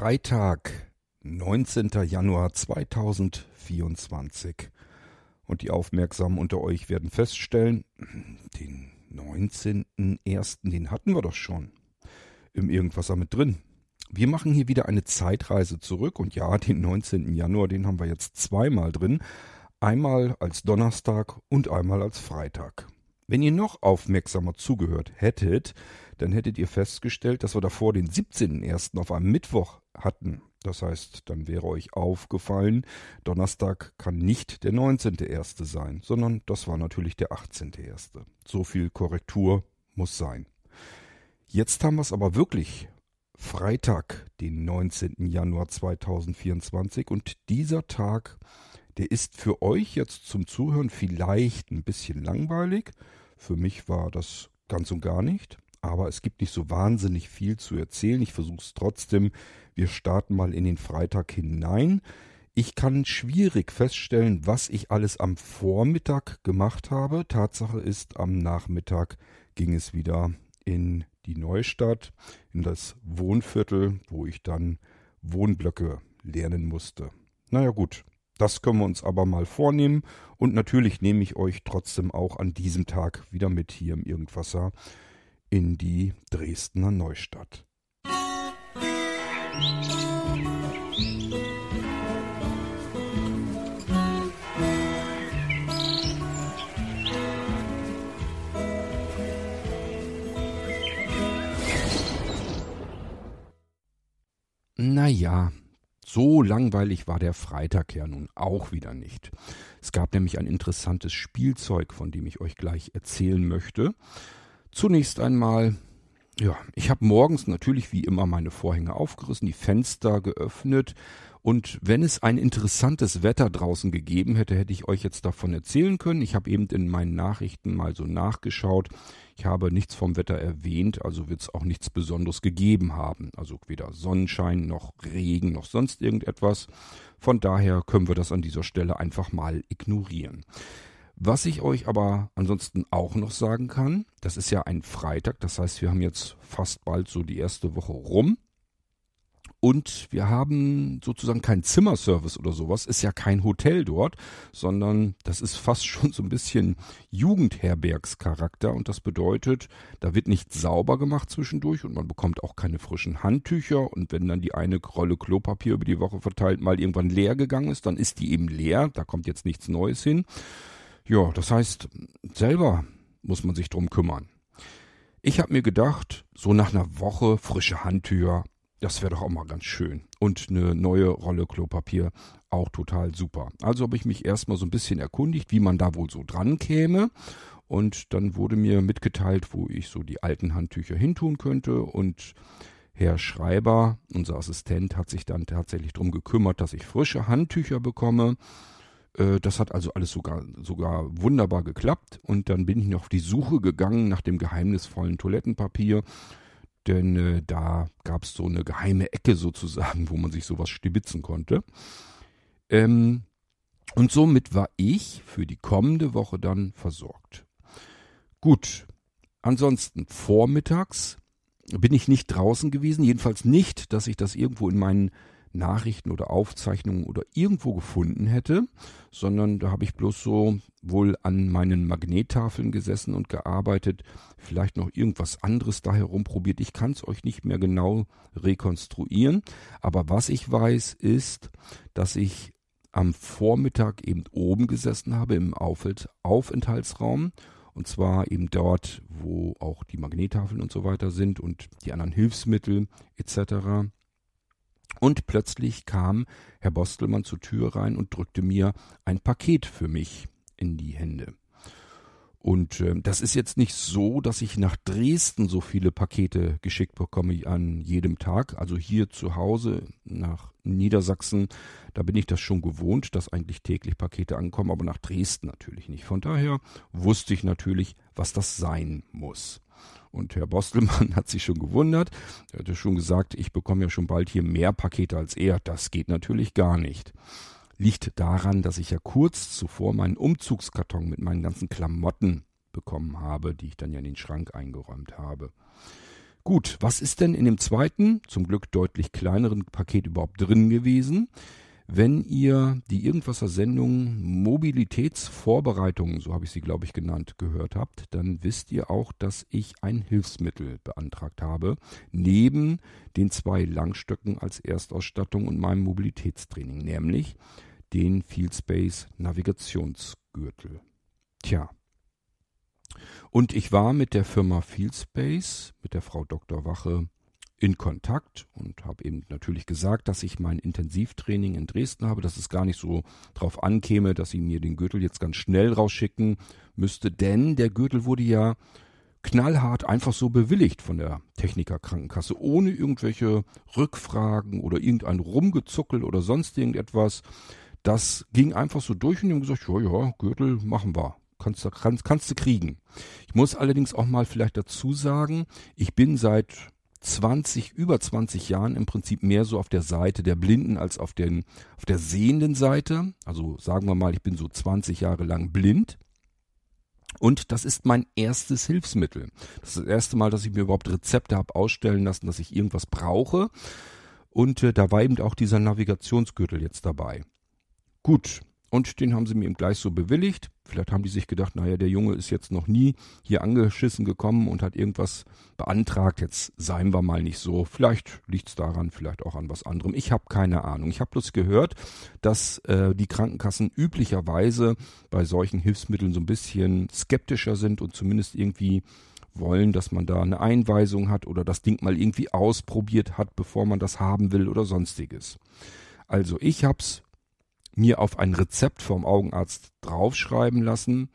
Freitag, 19. Januar 2024. Und die Aufmerksamen unter euch werden feststellen, den 19.01., den hatten wir doch schon im Irgendwasser mit drin. Wir machen hier wieder eine Zeitreise zurück und ja, den 19. Januar, den haben wir jetzt zweimal drin. Einmal als Donnerstag und einmal als Freitag. Wenn ihr noch aufmerksamer zugehört hättet, dann hättet ihr festgestellt, dass wir davor den 17.01. auf einem Mittwoch hatten. Das heißt, dann wäre euch aufgefallen, Donnerstag kann nicht der 19.01. sein, sondern das war natürlich der 18.01. So viel Korrektur muss sein. Jetzt haben wir es aber wirklich Freitag, den 19. Januar 2024 und dieser Tag, der ist für euch jetzt zum Zuhören vielleicht ein bisschen langweilig. Für mich war das ganz und gar nicht aber es gibt nicht so wahnsinnig viel zu erzählen. Ich versuche es trotzdem. Wir starten mal in den Freitag hinein. Ich kann schwierig feststellen, was ich alles am Vormittag gemacht habe. Tatsache ist, am Nachmittag ging es wieder in die Neustadt, in das Wohnviertel, wo ich dann Wohnblöcke lernen musste. Naja gut, das können wir uns aber mal vornehmen und natürlich nehme ich euch trotzdem auch an diesem Tag wieder mit hier im Irgendwasser in die Dresdner Neustadt. Naja, so langweilig war der Freitag ja nun auch wieder nicht. Es gab nämlich ein interessantes Spielzeug, von dem ich euch gleich erzählen möchte. Zunächst einmal, ja, ich habe morgens natürlich wie immer meine Vorhänge aufgerissen, die Fenster geöffnet und wenn es ein interessantes Wetter draußen gegeben hätte, hätte ich euch jetzt davon erzählen können. Ich habe eben in meinen Nachrichten mal so nachgeschaut. Ich habe nichts vom Wetter erwähnt, also wird es auch nichts Besonderes gegeben haben. Also weder Sonnenschein noch Regen noch sonst irgendetwas. Von daher können wir das an dieser Stelle einfach mal ignorieren. Was ich euch aber ansonsten auch noch sagen kann, das ist ja ein Freitag, das heißt, wir haben jetzt fast bald so die erste Woche rum. Und wir haben sozusagen keinen Zimmerservice oder sowas, ist ja kein Hotel dort, sondern das ist fast schon so ein bisschen Jugendherbergscharakter und das bedeutet, da wird nicht sauber gemacht zwischendurch und man bekommt auch keine frischen Handtücher und wenn dann die eine Rolle Klopapier über die Woche verteilt mal irgendwann leer gegangen ist, dann ist die eben leer, da kommt jetzt nichts Neues hin. Ja, das heißt, selber muss man sich drum kümmern. Ich habe mir gedacht, so nach einer Woche frische Handtücher, das wäre doch auch mal ganz schön. Und eine neue Rolle Klopapier, auch total super. Also habe ich mich erstmal so ein bisschen erkundigt, wie man da wohl so dran käme. Und dann wurde mir mitgeteilt, wo ich so die alten Handtücher hintun könnte. Und Herr Schreiber, unser Assistent, hat sich dann tatsächlich darum gekümmert, dass ich frische Handtücher bekomme. Äh, das hat also alles sogar, sogar wunderbar geklappt. Und dann bin ich noch auf die Suche gegangen nach dem geheimnisvollen Toilettenpapier. Denn äh, da gab es so eine geheime Ecke sozusagen, wo man sich sowas stibitzen konnte. Ähm, und somit war ich für die kommende Woche dann versorgt. Gut, ansonsten vormittags bin ich nicht draußen gewesen, jedenfalls nicht, dass ich das irgendwo in meinen Nachrichten oder Aufzeichnungen oder irgendwo gefunden hätte, sondern da habe ich bloß so wohl an meinen Magnettafeln gesessen und gearbeitet, vielleicht noch irgendwas anderes da herumprobiert. Ich kann es euch nicht mehr genau rekonstruieren, aber was ich weiß ist, dass ich am Vormittag eben oben gesessen habe im Aufenthaltsraum und zwar eben dort, wo auch die Magnettafeln und so weiter sind und die anderen Hilfsmittel etc. Und plötzlich kam Herr Bostelmann zur Tür rein und drückte mir ein Paket für mich in die Hände. Und äh, das ist jetzt nicht so, dass ich nach Dresden so viele Pakete geschickt bekomme an jedem Tag. Also hier zu Hause nach Niedersachsen, da bin ich das schon gewohnt, dass eigentlich täglich Pakete ankommen, aber nach Dresden natürlich nicht. Von daher wusste ich natürlich, was das sein muss. Und Herr Bostelmann hat sich schon gewundert. Er hatte schon gesagt, ich bekomme ja schon bald hier mehr Pakete als er. Das geht natürlich gar nicht. Liegt daran, dass ich ja kurz zuvor meinen Umzugskarton mit meinen ganzen Klamotten bekommen habe, die ich dann ja in den Schrank eingeräumt habe. Gut, was ist denn in dem zweiten, zum Glück deutlich kleineren Paket überhaupt drin gewesen? Wenn ihr die Irgendwasser Sendung Mobilitätsvorbereitungen, so habe ich sie glaube ich genannt, gehört habt, dann wisst ihr auch, dass ich ein Hilfsmittel beantragt habe, neben den zwei Langstöcken als Erstausstattung und meinem Mobilitätstraining, nämlich den Fieldspace Navigationsgürtel. Tja. Und ich war mit der Firma Fieldspace, mit der Frau Dr. Wache, in Kontakt und habe eben natürlich gesagt, dass ich mein Intensivtraining in Dresden habe, dass es gar nicht so drauf ankäme, dass sie mir den Gürtel jetzt ganz schnell rausschicken müsste, denn der Gürtel wurde ja knallhart einfach so bewilligt von der Techniker Krankenkasse, ohne irgendwelche Rückfragen oder irgendein Rumgezuckel oder sonst irgendetwas. Das ging einfach so durch und die haben gesagt, ja, ja, Gürtel machen wir. Kannst kannst, kannst du kriegen. Ich muss allerdings auch mal vielleicht dazu sagen, ich bin seit 20, über 20 Jahren im Prinzip mehr so auf der Seite der Blinden als auf, den, auf der sehenden Seite. Also sagen wir mal, ich bin so 20 Jahre lang blind. Und das ist mein erstes Hilfsmittel. Das ist das erste Mal, dass ich mir überhaupt Rezepte habe ausstellen lassen, dass ich irgendwas brauche. Und äh, da war eben auch dieser Navigationsgürtel jetzt dabei. Gut, und den haben sie mir eben gleich so bewilligt. Vielleicht haben die sich gedacht, naja, der Junge ist jetzt noch nie hier angeschissen gekommen und hat irgendwas beantragt. Jetzt seien wir mal nicht so. Vielleicht liegt's daran, vielleicht auch an was anderem. Ich habe keine Ahnung. Ich habe bloß gehört, dass äh, die Krankenkassen üblicherweise bei solchen Hilfsmitteln so ein bisschen skeptischer sind und zumindest irgendwie wollen, dass man da eine Einweisung hat oder das Ding mal irgendwie ausprobiert hat, bevor man das haben will oder sonstiges. Also ich hab's mir auf ein Rezept vom Augenarzt draufschreiben lassen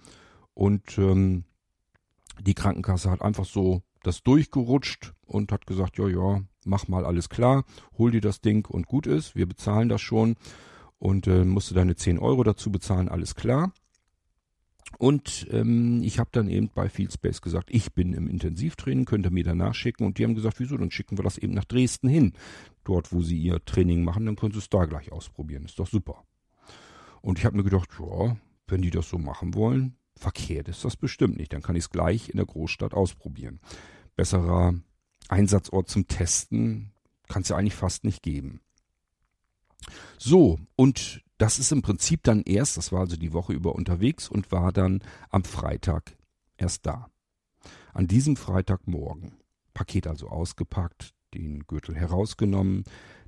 und ähm, die Krankenkasse hat einfach so das durchgerutscht und hat gesagt, ja, ja, mach mal alles klar, hol dir das Ding und gut ist, wir bezahlen das schon und äh, musste deine 10 Euro dazu bezahlen, alles klar. Und ähm, ich habe dann eben bei Fieldspace gesagt, ich bin im Intensivtraining, könnt ihr mir danach schicken. Und die haben gesagt, wieso, dann schicken wir das eben nach Dresden hin. Dort, wo sie ihr Training machen, dann können sie es da gleich ausprobieren. Ist doch super. Und ich habe mir gedacht, ja, wenn die das so machen wollen, verkehrt ist das bestimmt nicht. Dann kann ich es gleich in der Großstadt ausprobieren. Besserer Einsatzort zum Testen kann es ja eigentlich fast nicht geben. So, und das ist im Prinzip dann erst, das war also die Woche über unterwegs und war dann am Freitag erst da. An diesem Freitagmorgen. Paket also ausgepackt, den Gürtel herausgenommen,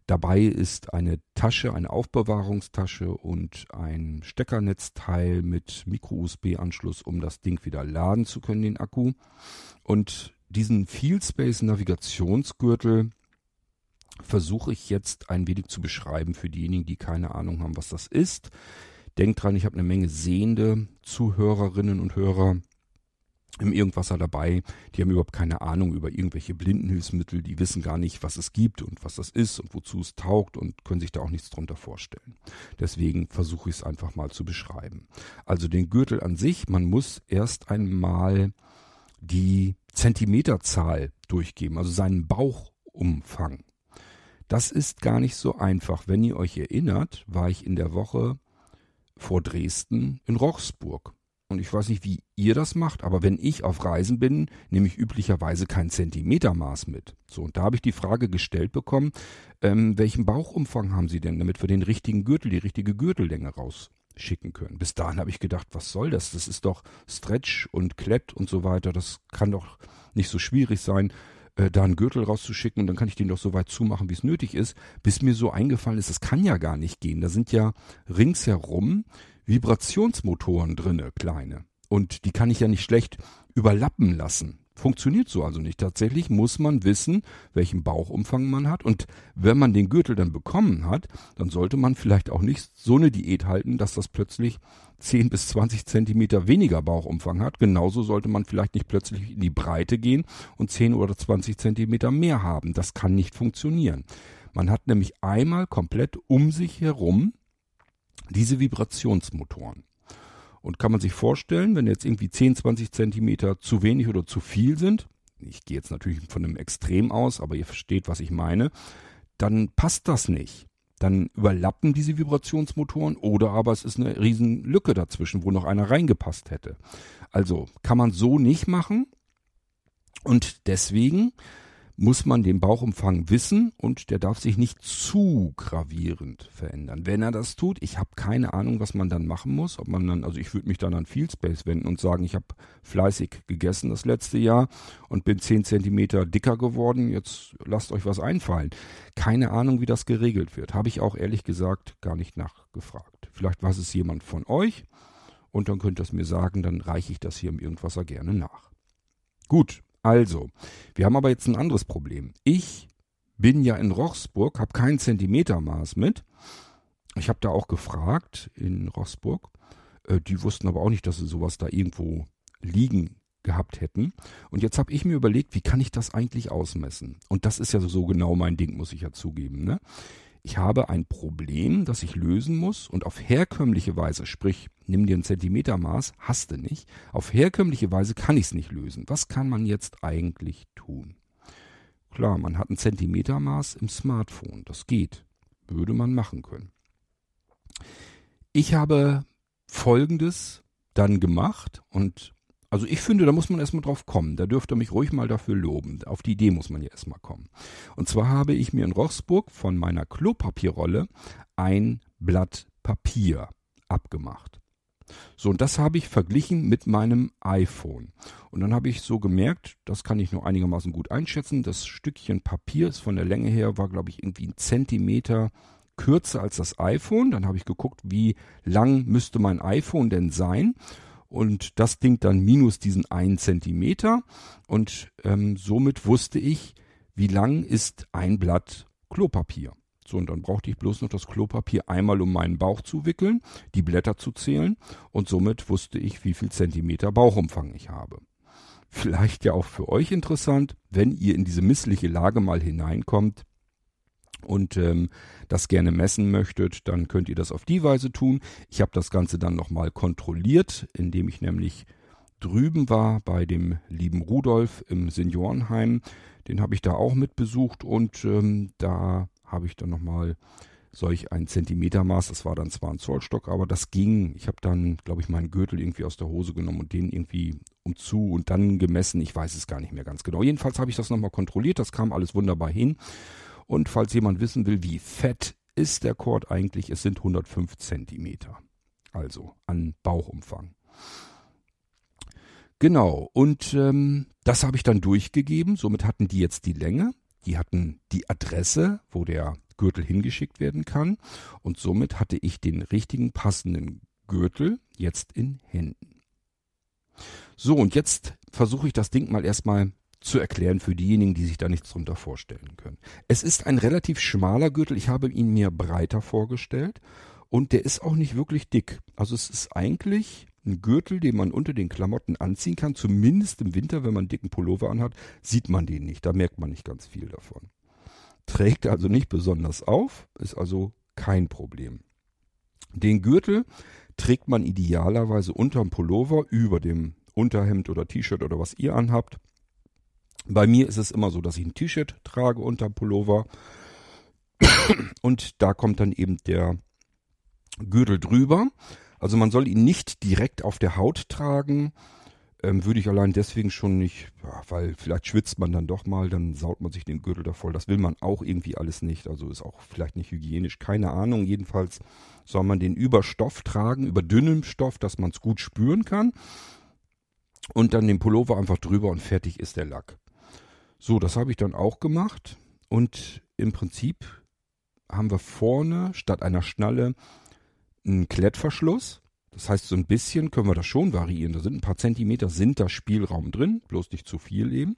Dabei ist eine Tasche, eine Aufbewahrungstasche und ein Steckernetzteil mit Micro-USB-Anschluss, um das Ding wieder laden zu können, den Akku. Und diesen Field Navigationsgürtel versuche ich jetzt ein wenig zu beschreiben für diejenigen, die keine Ahnung haben, was das ist. Denkt dran, ich habe eine Menge sehende Zuhörerinnen und Hörer im Irgendwasser dabei, die haben überhaupt keine Ahnung über irgendwelche Blindenhilfsmittel, die wissen gar nicht, was es gibt und was das ist und wozu es taugt und können sich da auch nichts drunter vorstellen. Deswegen versuche ich es einfach mal zu beschreiben. Also den Gürtel an sich, man muss erst einmal die Zentimeterzahl durchgeben, also seinen Bauchumfang. Das ist gar nicht so einfach. Wenn ihr euch erinnert, war ich in der Woche vor Dresden in Rochsburg. Und ich weiß nicht, wie ihr das macht, aber wenn ich auf Reisen bin, nehme ich üblicherweise kein Zentimetermaß mit. So, und da habe ich die Frage gestellt bekommen, ähm, welchen Bauchumfang haben Sie denn, damit wir den richtigen Gürtel, die richtige Gürtellänge rausschicken können. Bis dahin habe ich gedacht, was soll das? Das ist doch Stretch und Klett und so weiter. Das kann doch nicht so schwierig sein, äh, da einen Gürtel rauszuschicken und dann kann ich den doch so weit zumachen, wie es nötig ist. Bis mir so eingefallen ist, das kann ja gar nicht gehen. Da sind ja ringsherum Vibrationsmotoren drinne, kleine. Und die kann ich ja nicht schlecht überlappen lassen. Funktioniert so also nicht. Tatsächlich muss man wissen, welchen Bauchumfang man hat. Und wenn man den Gürtel dann bekommen hat, dann sollte man vielleicht auch nicht so eine Diät halten, dass das plötzlich 10 bis 20 Zentimeter weniger Bauchumfang hat. Genauso sollte man vielleicht nicht plötzlich in die Breite gehen und 10 oder 20 Zentimeter mehr haben. Das kann nicht funktionieren. Man hat nämlich einmal komplett um sich herum diese Vibrationsmotoren. Und kann man sich vorstellen, wenn jetzt irgendwie 10, 20 Zentimeter zu wenig oder zu viel sind, ich gehe jetzt natürlich von einem Extrem aus, aber ihr versteht, was ich meine, dann passt das nicht. Dann überlappen diese Vibrationsmotoren oder aber es ist eine riesen Lücke dazwischen, wo noch einer reingepasst hätte. Also kann man so nicht machen und deswegen muss man den Bauchumfang wissen und der darf sich nicht zu gravierend verändern. Wenn er das tut, ich habe keine Ahnung, was man dann machen muss. Ob man dann, also ich würde mich dann an Fieldspace wenden und sagen, ich habe fleißig gegessen das letzte Jahr und bin zehn Zentimeter dicker geworden. Jetzt lasst euch was einfallen. Keine Ahnung, wie das geregelt wird. Habe ich auch ehrlich gesagt gar nicht nachgefragt. Vielleicht weiß es jemand von euch und dann könnt ihr es mir sagen, dann reiche ich das hier im Irgendwasser gerne nach. Gut, also, wir haben aber jetzt ein anderes Problem. Ich bin ja in Rochsburg, habe kein Zentimetermaß mit. Ich habe da auch gefragt in Rochsburg. Äh, die wussten aber auch nicht, dass sie sowas da irgendwo liegen gehabt hätten. Und jetzt habe ich mir überlegt, wie kann ich das eigentlich ausmessen? Und das ist ja so genau mein Ding, muss ich ja zugeben. Ne? Ich habe ein Problem, das ich lösen muss und auf herkömmliche Weise, sprich, nimm dir ein Zentimetermaß, hast du nicht, auf herkömmliche Weise kann ich es nicht lösen. Was kann man jetzt eigentlich tun? Klar, man hat ein Zentimetermaß im Smartphone, das geht, würde man machen können. Ich habe Folgendes dann gemacht und also ich finde, da muss man erstmal drauf kommen. Da dürfte mich ruhig mal dafür loben. Auf die Idee muss man ja erstmal kommen. Und zwar habe ich mir in Rochsburg von meiner Klopapierrolle ein Blatt Papier abgemacht. So, und das habe ich verglichen mit meinem iPhone. Und dann habe ich so gemerkt, das kann ich nur einigermaßen gut einschätzen. Das Stückchen Papier ist von der Länge her, war glaube ich irgendwie ein Zentimeter kürzer als das iPhone. Dann habe ich geguckt, wie lang müsste mein iPhone denn sein und das Ding dann minus diesen einen Zentimeter und ähm, somit wusste ich, wie lang ist ein Blatt Klopapier. So, und dann brauchte ich bloß noch das Klopapier einmal um meinen Bauch zu wickeln, die Blätter zu zählen und somit wusste ich, wie viel Zentimeter Bauchumfang ich habe. Vielleicht ja auch für euch interessant, wenn ihr in diese missliche Lage mal hineinkommt, und ähm, das gerne messen möchtet, dann könnt ihr das auf die Weise tun. Ich habe das Ganze dann nochmal kontrolliert, indem ich nämlich drüben war bei dem lieben Rudolf im Seniorenheim. Den habe ich da auch mit besucht und ähm, da habe ich dann nochmal solch ein Zentimetermaß, das war dann zwar ein Zollstock, aber das ging. Ich habe dann, glaube ich, meinen Gürtel irgendwie aus der Hose genommen und den irgendwie umzu und dann gemessen. Ich weiß es gar nicht mehr ganz genau. Jedenfalls habe ich das nochmal kontrolliert, das kam alles wunderbar hin. Und falls jemand wissen will, wie fett ist der Kord eigentlich, es sind 105 Zentimeter. Also an Bauchumfang. Genau, und ähm, das habe ich dann durchgegeben. Somit hatten die jetzt die Länge, die hatten die Adresse, wo der Gürtel hingeschickt werden kann. Und somit hatte ich den richtigen passenden Gürtel jetzt in Händen. So, und jetzt versuche ich das Ding mal erstmal zu erklären für diejenigen, die sich da nichts drunter vorstellen können. Es ist ein relativ schmaler Gürtel. Ich habe ihn mir breiter vorgestellt und der ist auch nicht wirklich dick. Also es ist eigentlich ein Gürtel, den man unter den Klamotten anziehen kann. Zumindest im Winter, wenn man einen dicken Pullover anhat, sieht man den nicht. Da merkt man nicht ganz viel davon. Trägt also nicht besonders auf, ist also kein Problem. Den Gürtel trägt man idealerweise unterm Pullover über dem Unterhemd oder T-Shirt oder was ihr anhabt. Bei mir ist es immer so, dass ich ein T-Shirt trage unter Pullover. Und da kommt dann eben der Gürtel drüber. Also man soll ihn nicht direkt auf der Haut tragen. Ähm, würde ich allein deswegen schon nicht, ja, weil vielleicht schwitzt man dann doch mal, dann saut man sich den Gürtel da voll. Das will man auch irgendwie alles nicht. Also ist auch vielleicht nicht hygienisch, keine Ahnung. Jedenfalls soll man den über Stoff tragen, über dünnem Stoff, dass man es gut spüren kann. Und dann den Pullover einfach drüber und fertig ist der Lack. So, das habe ich dann auch gemacht und im Prinzip haben wir vorne statt einer Schnalle einen Klettverschluss. Das heißt, so ein bisschen können wir das schon variieren. Da sind ein paar Zentimeter, sind da Spielraum drin, bloß nicht zu viel eben.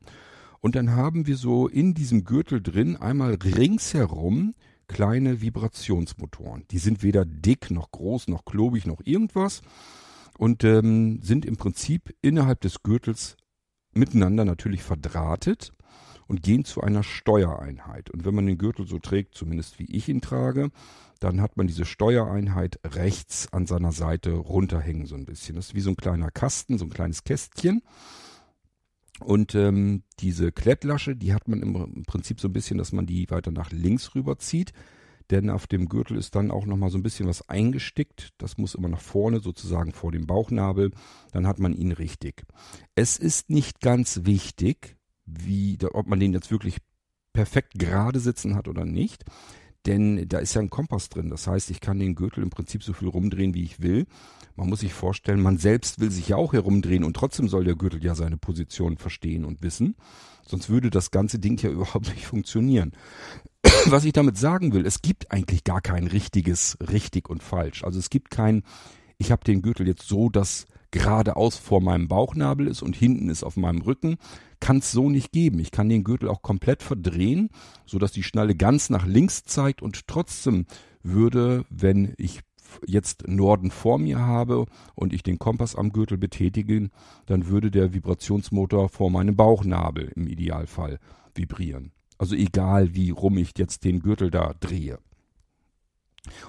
Und dann haben wir so in diesem Gürtel drin einmal ringsherum kleine Vibrationsmotoren. Die sind weder dick noch groß noch klobig noch irgendwas und ähm, sind im Prinzip innerhalb des Gürtels miteinander natürlich verdrahtet und gehen zu einer Steuereinheit. Und wenn man den Gürtel so trägt, zumindest wie ich ihn trage, dann hat man diese Steuereinheit rechts an seiner Seite runterhängen so ein bisschen. Das ist wie so ein kleiner Kasten, so ein kleines Kästchen. Und ähm, diese Klettlasche, die hat man im Prinzip so ein bisschen, dass man die weiter nach links rüberzieht. Denn auf dem Gürtel ist dann auch nochmal so ein bisschen was eingestickt. Das muss immer nach vorne, sozusagen vor dem Bauchnabel. Dann hat man ihn richtig. Es ist nicht ganz wichtig, wie, ob man den jetzt wirklich perfekt gerade sitzen hat oder nicht. Denn da ist ja ein Kompass drin. Das heißt, ich kann den Gürtel im Prinzip so viel rumdrehen, wie ich will. Man muss sich vorstellen, man selbst will sich ja auch herumdrehen und trotzdem soll der Gürtel ja seine Position verstehen und wissen. Sonst würde das ganze Ding ja überhaupt nicht funktionieren. Was ich damit sagen will, es gibt eigentlich gar kein richtiges richtig und falsch. Also es gibt kein, ich habe den Gürtel jetzt so, dass geradeaus vor meinem Bauchnabel ist und hinten ist auf meinem Rücken, kann es so nicht geben. Ich kann den Gürtel auch komplett verdrehen, so dass die Schnalle ganz nach links zeigt und trotzdem würde, wenn ich jetzt Norden vor mir habe und ich den Kompass am Gürtel betätige, dann würde der Vibrationsmotor vor meinem Bauchnabel im Idealfall vibrieren. Also egal wie rum ich jetzt den Gürtel da drehe.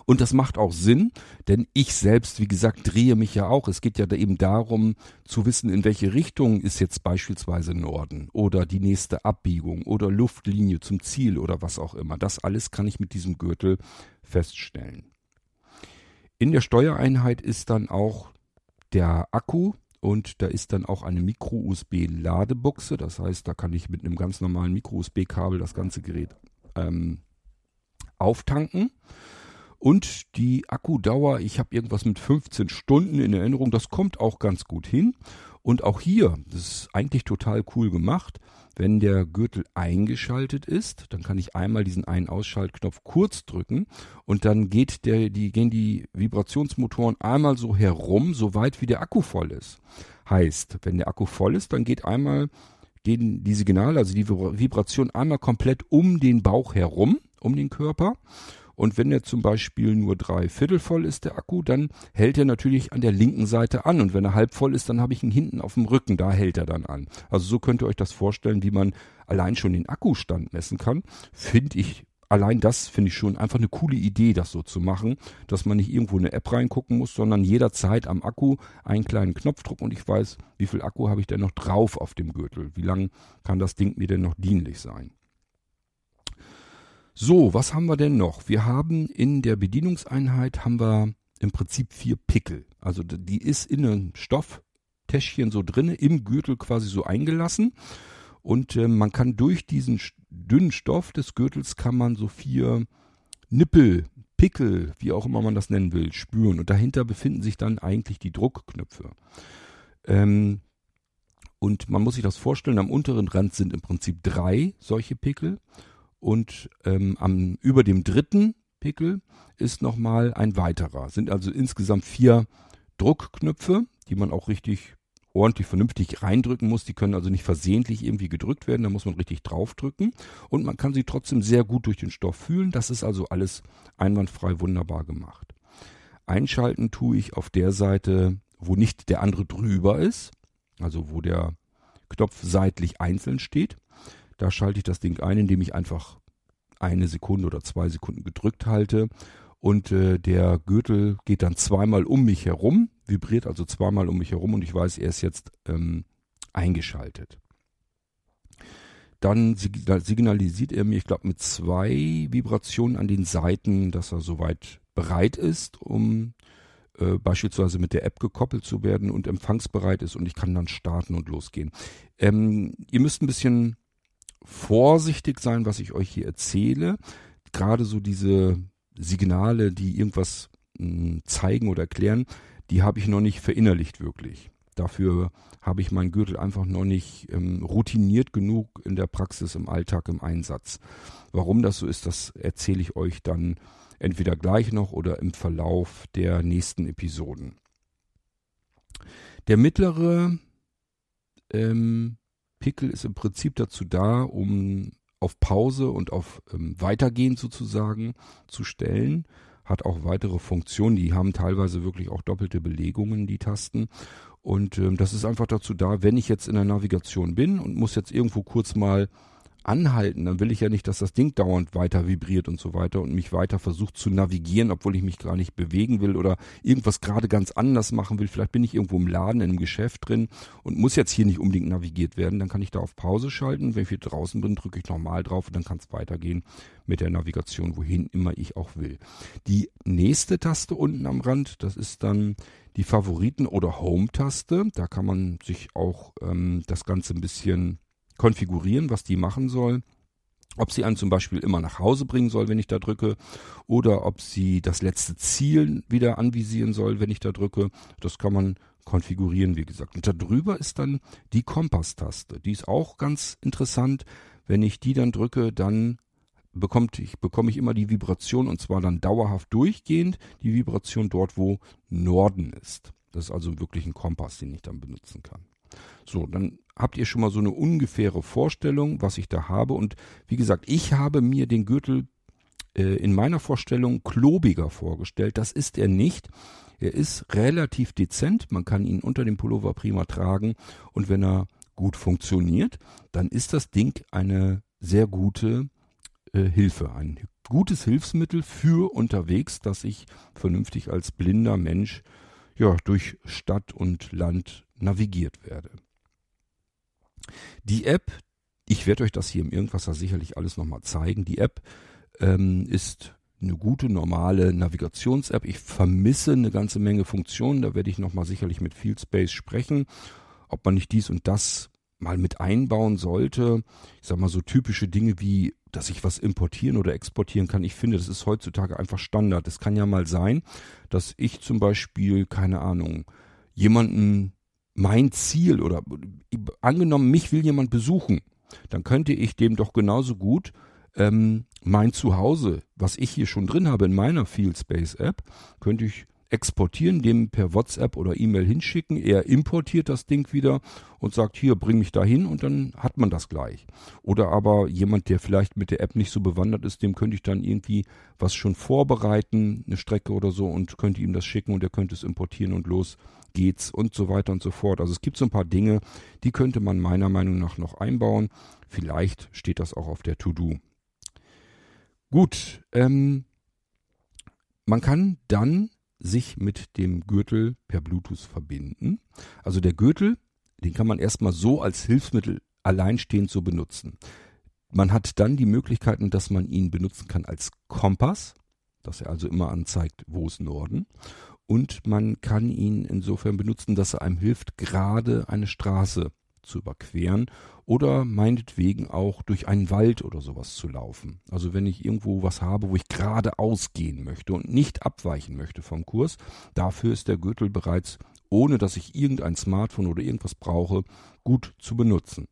Und das macht auch Sinn, denn ich selbst, wie gesagt, drehe mich ja auch. Es geht ja eben darum zu wissen, in welche Richtung ist jetzt beispielsweise Norden oder die nächste Abbiegung oder Luftlinie zum Ziel oder was auch immer. Das alles kann ich mit diesem Gürtel feststellen. In der Steuereinheit ist dann auch der Akku und da ist dann auch eine Micro-USB-Ladebuchse. Das heißt, da kann ich mit einem ganz normalen Micro-USB-Kabel das ganze Gerät ähm, auftanken. Und die Akkudauer, ich habe irgendwas mit 15 Stunden in Erinnerung, das kommt auch ganz gut hin. Und auch hier, das ist eigentlich total cool gemacht. Wenn der Gürtel eingeschaltet ist, dann kann ich einmal diesen Ein-Ausschaltknopf kurz drücken und dann geht der, die, gehen die Vibrationsmotoren einmal so herum, so weit wie der Akku voll ist. Heißt, wenn der Akku voll ist, dann geht einmal, gehen die Signale, also die Vibration einmal komplett um den Bauch herum, um den Körper. Und wenn er zum Beispiel nur drei Viertel voll ist, der Akku, dann hält er natürlich an der linken Seite an. Und wenn er halb voll ist, dann habe ich ihn hinten auf dem Rücken. Da hält er dann an. Also so könnt ihr euch das vorstellen, wie man allein schon den Akkustand messen kann. Finde ich allein das finde ich schon einfach eine coole Idee, das so zu machen, dass man nicht irgendwo eine App reingucken muss, sondern jederzeit am Akku einen kleinen Knopf drücken und ich weiß, wie viel Akku habe ich denn noch drauf auf dem Gürtel? Wie lang kann das Ding mir denn noch dienlich sein? So, was haben wir denn noch? Wir haben in der Bedienungseinheit haben wir im Prinzip vier Pickel. Also die ist in einem Stofftäschchen so drinne, im Gürtel quasi so eingelassen. Und äh, man kann durch diesen dünnen Stoff des Gürtels kann man so vier Nippel, Pickel, wie auch immer man das nennen will, spüren. Und dahinter befinden sich dann eigentlich die Druckknöpfe. Ähm, und man muss sich das vorstellen, am unteren Rand sind im Prinzip drei solche Pickel und ähm, am, über dem dritten Pickel ist nochmal ein weiterer. Sind also insgesamt vier Druckknöpfe, die man auch richtig ordentlich vernünftig reindrücken muss. Die können also nicht versehentlich irgendwie gedrückt werden, da muss man richtig draufdrücken und man kann sie trotzdem sehr gut durch den Stoff fühlen. Das ist also alles einwandfrei wunderbar gemacht. Einschalten tue ich auf der Seite, wo nicht der andere drüber ist, also wo der Knopf seitlich einzeln steht. Da schalte ich das Ding ein, indem ich einfach eine Sekunde oder zwei Sekunden gedrückt halte und äh, der Gürtel geht dann zweimal um mich herum, vibriert also zweimal um mich herum und ich weiß, er ist jetzt ähm, eingeschaltet. Dann signalisiert er mir, ich glaube, mit zwei Vibrationen an den Seiten, dass er soweit bereit ist, um äh, beispielsweise mit der App gekoppelt zu werden und empfangsbereit ist und ich kann dann starten und losgehen. Ähm, ihr müsst ein bisschen vorsichtig sein, was ich euch hier erzähle. Gerade so diese Signale, die irgendwas hm, zeigen oder erklären, die habe ich noch nicht verinnerlicht wirklich. Dafür habe ich meinen Gürtel einfach noch nicht ähm, routiniert genug in der Praxis, im Alltag, im Einsatz. Warum das so ist, das erzähle ich euch dann entweder gleich noch oder im Verlauf der nächsten Episoden. Der mittlere ähm, Pickel ist im Prinzip dazu da, um auf Pause und auf ähm, Weitergehen sozusagen zu stellen. Hat auch weitere Funktionen, die haben teilweise wirklich auch doppelte Belegungen, die Tasten. Und ähm, das ist einfach dazu da, wenn ich jetzt in der Navigation bin und muss jetzt irgendwo kurz mal anhalten, dann will ich ja nicht, dass das Ding dauernd weiter vibriert und so weiter und mich weiter versucht zu navigieren, obwohl ich mich gar nicht bewegen will oder irgendwas gerade ganz anders machen will. Vielleicht bin ich irgendwo im Laden, in einem Geschäft drin und muss jetzt hier nicht unbedingt navigiert werden. Dann kann ich da auf Pause schalten. Wenn ich hier draußen bin, drücke ich nochmal drauf und dann kann es weitergehen mit der Navigation, wohin immer ich auch will. Die nächste Taste unten am Rand, das ist dann die Favoriten- oder Home-Taste. Da kann man sich auch ähm, das Ganze ein bisschen konfigurieren, was die machen soll. Ob sie einen zum Beispiel immer nach Hause bringen soll, wenn ich da drücke, oder ob sie das letzte Ziel wieder anvisieren soll, wenn ich da drücke, das kann man konfigurieren, wie gesagt. Und darüber ist dann die Kompass-Taste. Die ist auch ganz interessant. Wenn ich die dann drücke, dann bekommt ich, bekomme ich immer die Vibration und zwar dann dauerhaft durchgehend die Vibration dort, wo Norden ist. Das ist also wirklich ein Kompass, den ich dann benutzen kann. So, dann habt ihr schon mal so eine ungefähre Vorstellung, was ich da habe. Und wie gesagt, ich habe mir den Gürtel äh, in meiner Vorstellung klobiger vorgestellt. Das ist er nicht. Er ist relativ dezent. Man kann ihn unter dem Pullover prima tragen. Und wenn er gut funktioniert, dann ist das Ding eine sehr gute äh, Hilfe. Ein gutes Hilfsmittel für unterwegs, dass ich vernünftig als blinder Mensch ja, durch Stadt und Land navigiert werde. Die App, ich werde euch das hier im Irgendwasser sicherlich alles nochmal zeigen. Die App ähm, ist eine gute, normale Navigations-App. Ich vermisse eine ganze Menge Funktionen. Da werde ich nochmal sicherlich mit Fieldspace sprechen, ob man nicht dies und das mal mit einbauen sollte. Ich sag mal so typische Dinge wie, dass ich was importieren oder exportieren kann. Ich finde, das ist heutzutage einfach Standard. Es kann ja mal sein, dass ich zum Beispiel, keine Ahnung, jemanden mein Ziel oder angenommen, mich will jemand besuchen, dann könnte ich dem doch genauso gut ähm, mein Zuhause, was ich hier schon drin habe in meiner Fieldspace App, könnte ich exportieren, dem per WhatsApp oder E-Mail hinschicken. Er importiert das Ding wieder und sagt, hier, bring mich dahin und dann hat man das gleich. Oder aber jemand, der vielleicht mit der App nicht so bewandert ist, dem könnte ich dann irgendwie was schon vorbereiten, eine Strecke oder so und könnte ihm das schicken und er könnte es importieren und los geht's und so weiter und so fort. Also es gibt so ein paar Dinge, die könnte man meiner Meinung nach noch einbauen. Vielleicht steht das auch auf der To-Do. Gut, ähm, man kann dann sich mit dem Gürtel per Bluetooth verbinden. Also der Gürtel, den kann man erstmal so als Hilfsmittel alleinstehend so benutzen. Man hat dann die Möglichkeiten, dass man ihn benutzen kann als Kompass, dass er also immer anzeigt, wo ist Norden. Und man kann ihn insofern benutzen, dass er einem hilft, gerade eine Straße zu überqueren oder meinetwegen auch durch einen Wald oder sowas zu laufen. Also wenn ich irgendwo was habe, wo ich geradeaus gehen möchte und nicht abweichen möchte vom Kurs, dafür ist der Gürtel bereits, ohne dass ich irgendein Smartphone oder irgendwas brauche, gut zu benutzen.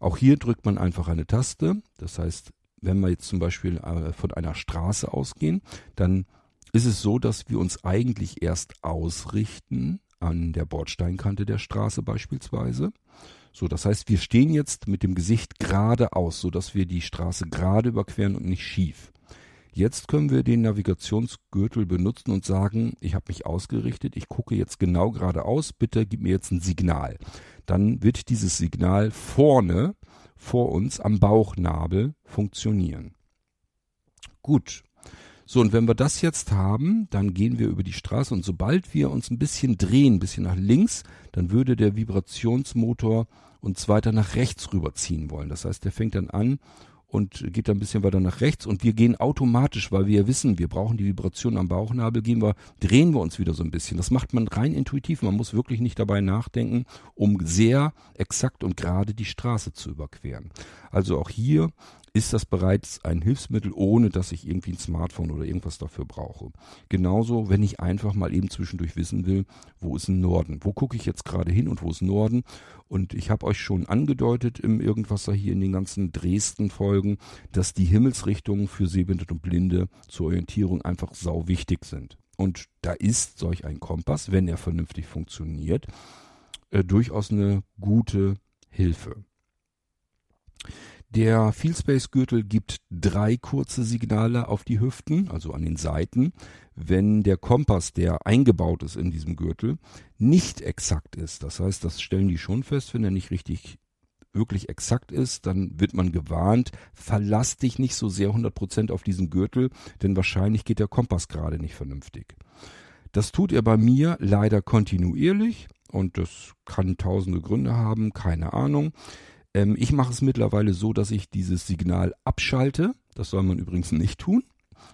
Auch hier drückt man einfach eine Taste. Das heißt, wenn wir jetzt zum Beispiel äh, von einer Straße ausgehen, dann ist es so, dass wir uns eigentlich erst ausrichten an der Bordsteinkante der Straße beispielsweise. So, das heißt, wir stehen jetzt mit dem Gesicht geradeaus, so dass wir die Straße gerade überqueren und nicht schief. Jetzt können wir den Navigationsgürtel benutzen und sagen, ich habe mich ausgerichtet, ich gucke jetzt genau geradeaus, bitte gib mir jetzt ein Signal. Dann wird dieses Signal vorne vor uns am Bauchnabel funktionieren. Gut, so, und wenn wir das jetzt haben, dann gehen wir über die Straße und sobald wir uns ein bisschen drehen, ein bisschen nach links, dann würde der Vibrationsmotor uns weiter nach rechts rüberziehen wollen. Das heißt, der fängt dann an und geht dann ein bisschen weiter nach rechts und wir gehen automatisch, weil wir ja wissen, wir brauchen die Vibration am Bauchnabel, gehen wir, drehen wir uns wieder so ein bisschen. Das macht man rein intuitiv. Man muss wirklich nicht dabei nachdenken, um sehr exakt und gerade die Straße zu überqueren. Also auch hier ist das bereits ein Hilfsmittel, ohne dass ich irgendwie ein Smartphone oder irgendwas dafür brauche. Genauso, wenn ich einfach mal eben zwischendurch wissen will, wo ist ein Norden? Wo gucke ich jetzt gerade hin und wo ist Norden? Und ich habe euch schon angedeutet im Irgendwasser hier in den ganzen Dresden-Folgen, dass die Himmelsrichtungen für Sehbehinderte und Blinde zur Orientierung einfach sau wichtig sind. Und da ist solch ein Kompass, wenn er vernünftig funktioniert, äh, durchaus eine gute Hilfe. Der Fieldspace-Gürtel gibt drei kurze Signale auf die Hüften, also an den Seiten. Wenn der Kompass, der eingebaut ist in diesem Gürtel, nicht exakt ist, das heißt, das stellen die schon fest, wenn er nicht richtig wirklich exakt ist, dann wird man gewarnt, verlass dich nicht so sehr 100% auf diesen Gürtel, denn wahrscheinlich geht der Kompass gerade nicht vernünftig. Das tut er bei mir leider kontinuierlich und das kann tausende Gründe haben, keine Ahnung. Ähm, ich mache es mittlerweile so, dass ich dieses Signal abschalte. Das soll man übrigens nicht tun.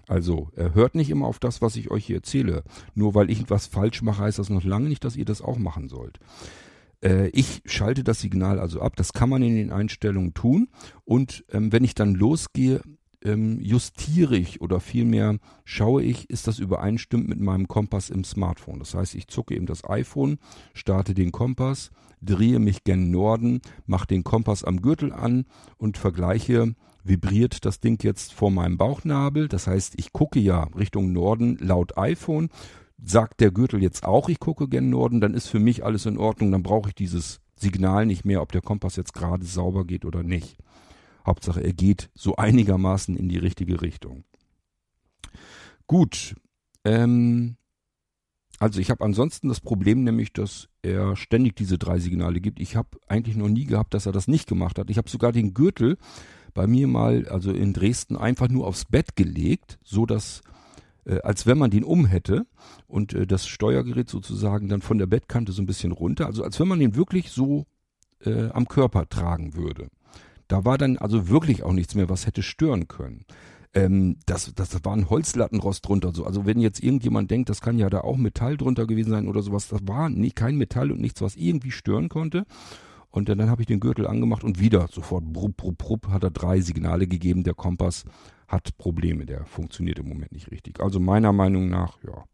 Also, er hört nicht immer auf das, was ich euch hier erzähle. Nur weil ich etwas falsch mache, heißt das noch lange nicht, dass ihr das auch machen sollt. Äh, ich schalte das Signal also ab. Das kann man in den Einstellungen tun. Und ähm, wenn ich dann losgehe, ähm, justiere ich oder vielmehr schaue ich, ist das übereinstimmt mit meinem Kompass im Smartphone. Das heißt, ich zucke eben das iPhone, starte den Kompass, drehe mich gen Norden, mache den Kompass am Gürtel an und vergleiche, vibriert das Ding jetzt vor meinem Bauchnabel. Das heißt, ich gucke ja Richtung Norden laut iPhone. Sagt der Gürtel jetzt auch, ich gucke gen Norden, dann ist für mich alles in Ordnung, dann brauche ich dieses Signal nicht mehr, ob der Kompass jetzt gerade sauber geht oder nicht. Hauptsache, er geht so einigermaßen in die richtige Richtung. Gut. Ähm, also ich habe ansonsten das Problem nämlich, dass er ständig diese drei Signale gibt. Ich habe eigentlich noch nie gehabt, dass er das nicht gemacht hat. Ich habe sogar den Gürtel bei mir mal, also in Dresden, einfach nur aufs Bett gelegt, so dass äh, als wenn man den um hätte und äh, das Steuergerät sozusagen dann von der Bettkante so ein bisschen runter, also als wenn man den wirklich so äh, am Körper tragen würde. Da war dann also wirklich auch nichts mehr, was hätte stören können. Ähm, das, das war ein Holzlattenrost drunter. So. Also wenn jetzt irgendjemand denkt, das kann ja da auch Metall drunter gewesen sein oder sowas, das war nie, kein Metall und nichts, was irgendwie stören konnte. Und dann, dann habe ich den Gürtel angemacht und wieder sofort brupp, brupp, brupp, hat er drei Signale gegeben. Der Kompass hat Probleme, der funktioniert im Moment nicht richtig. Also meiner Meinung nach, ja,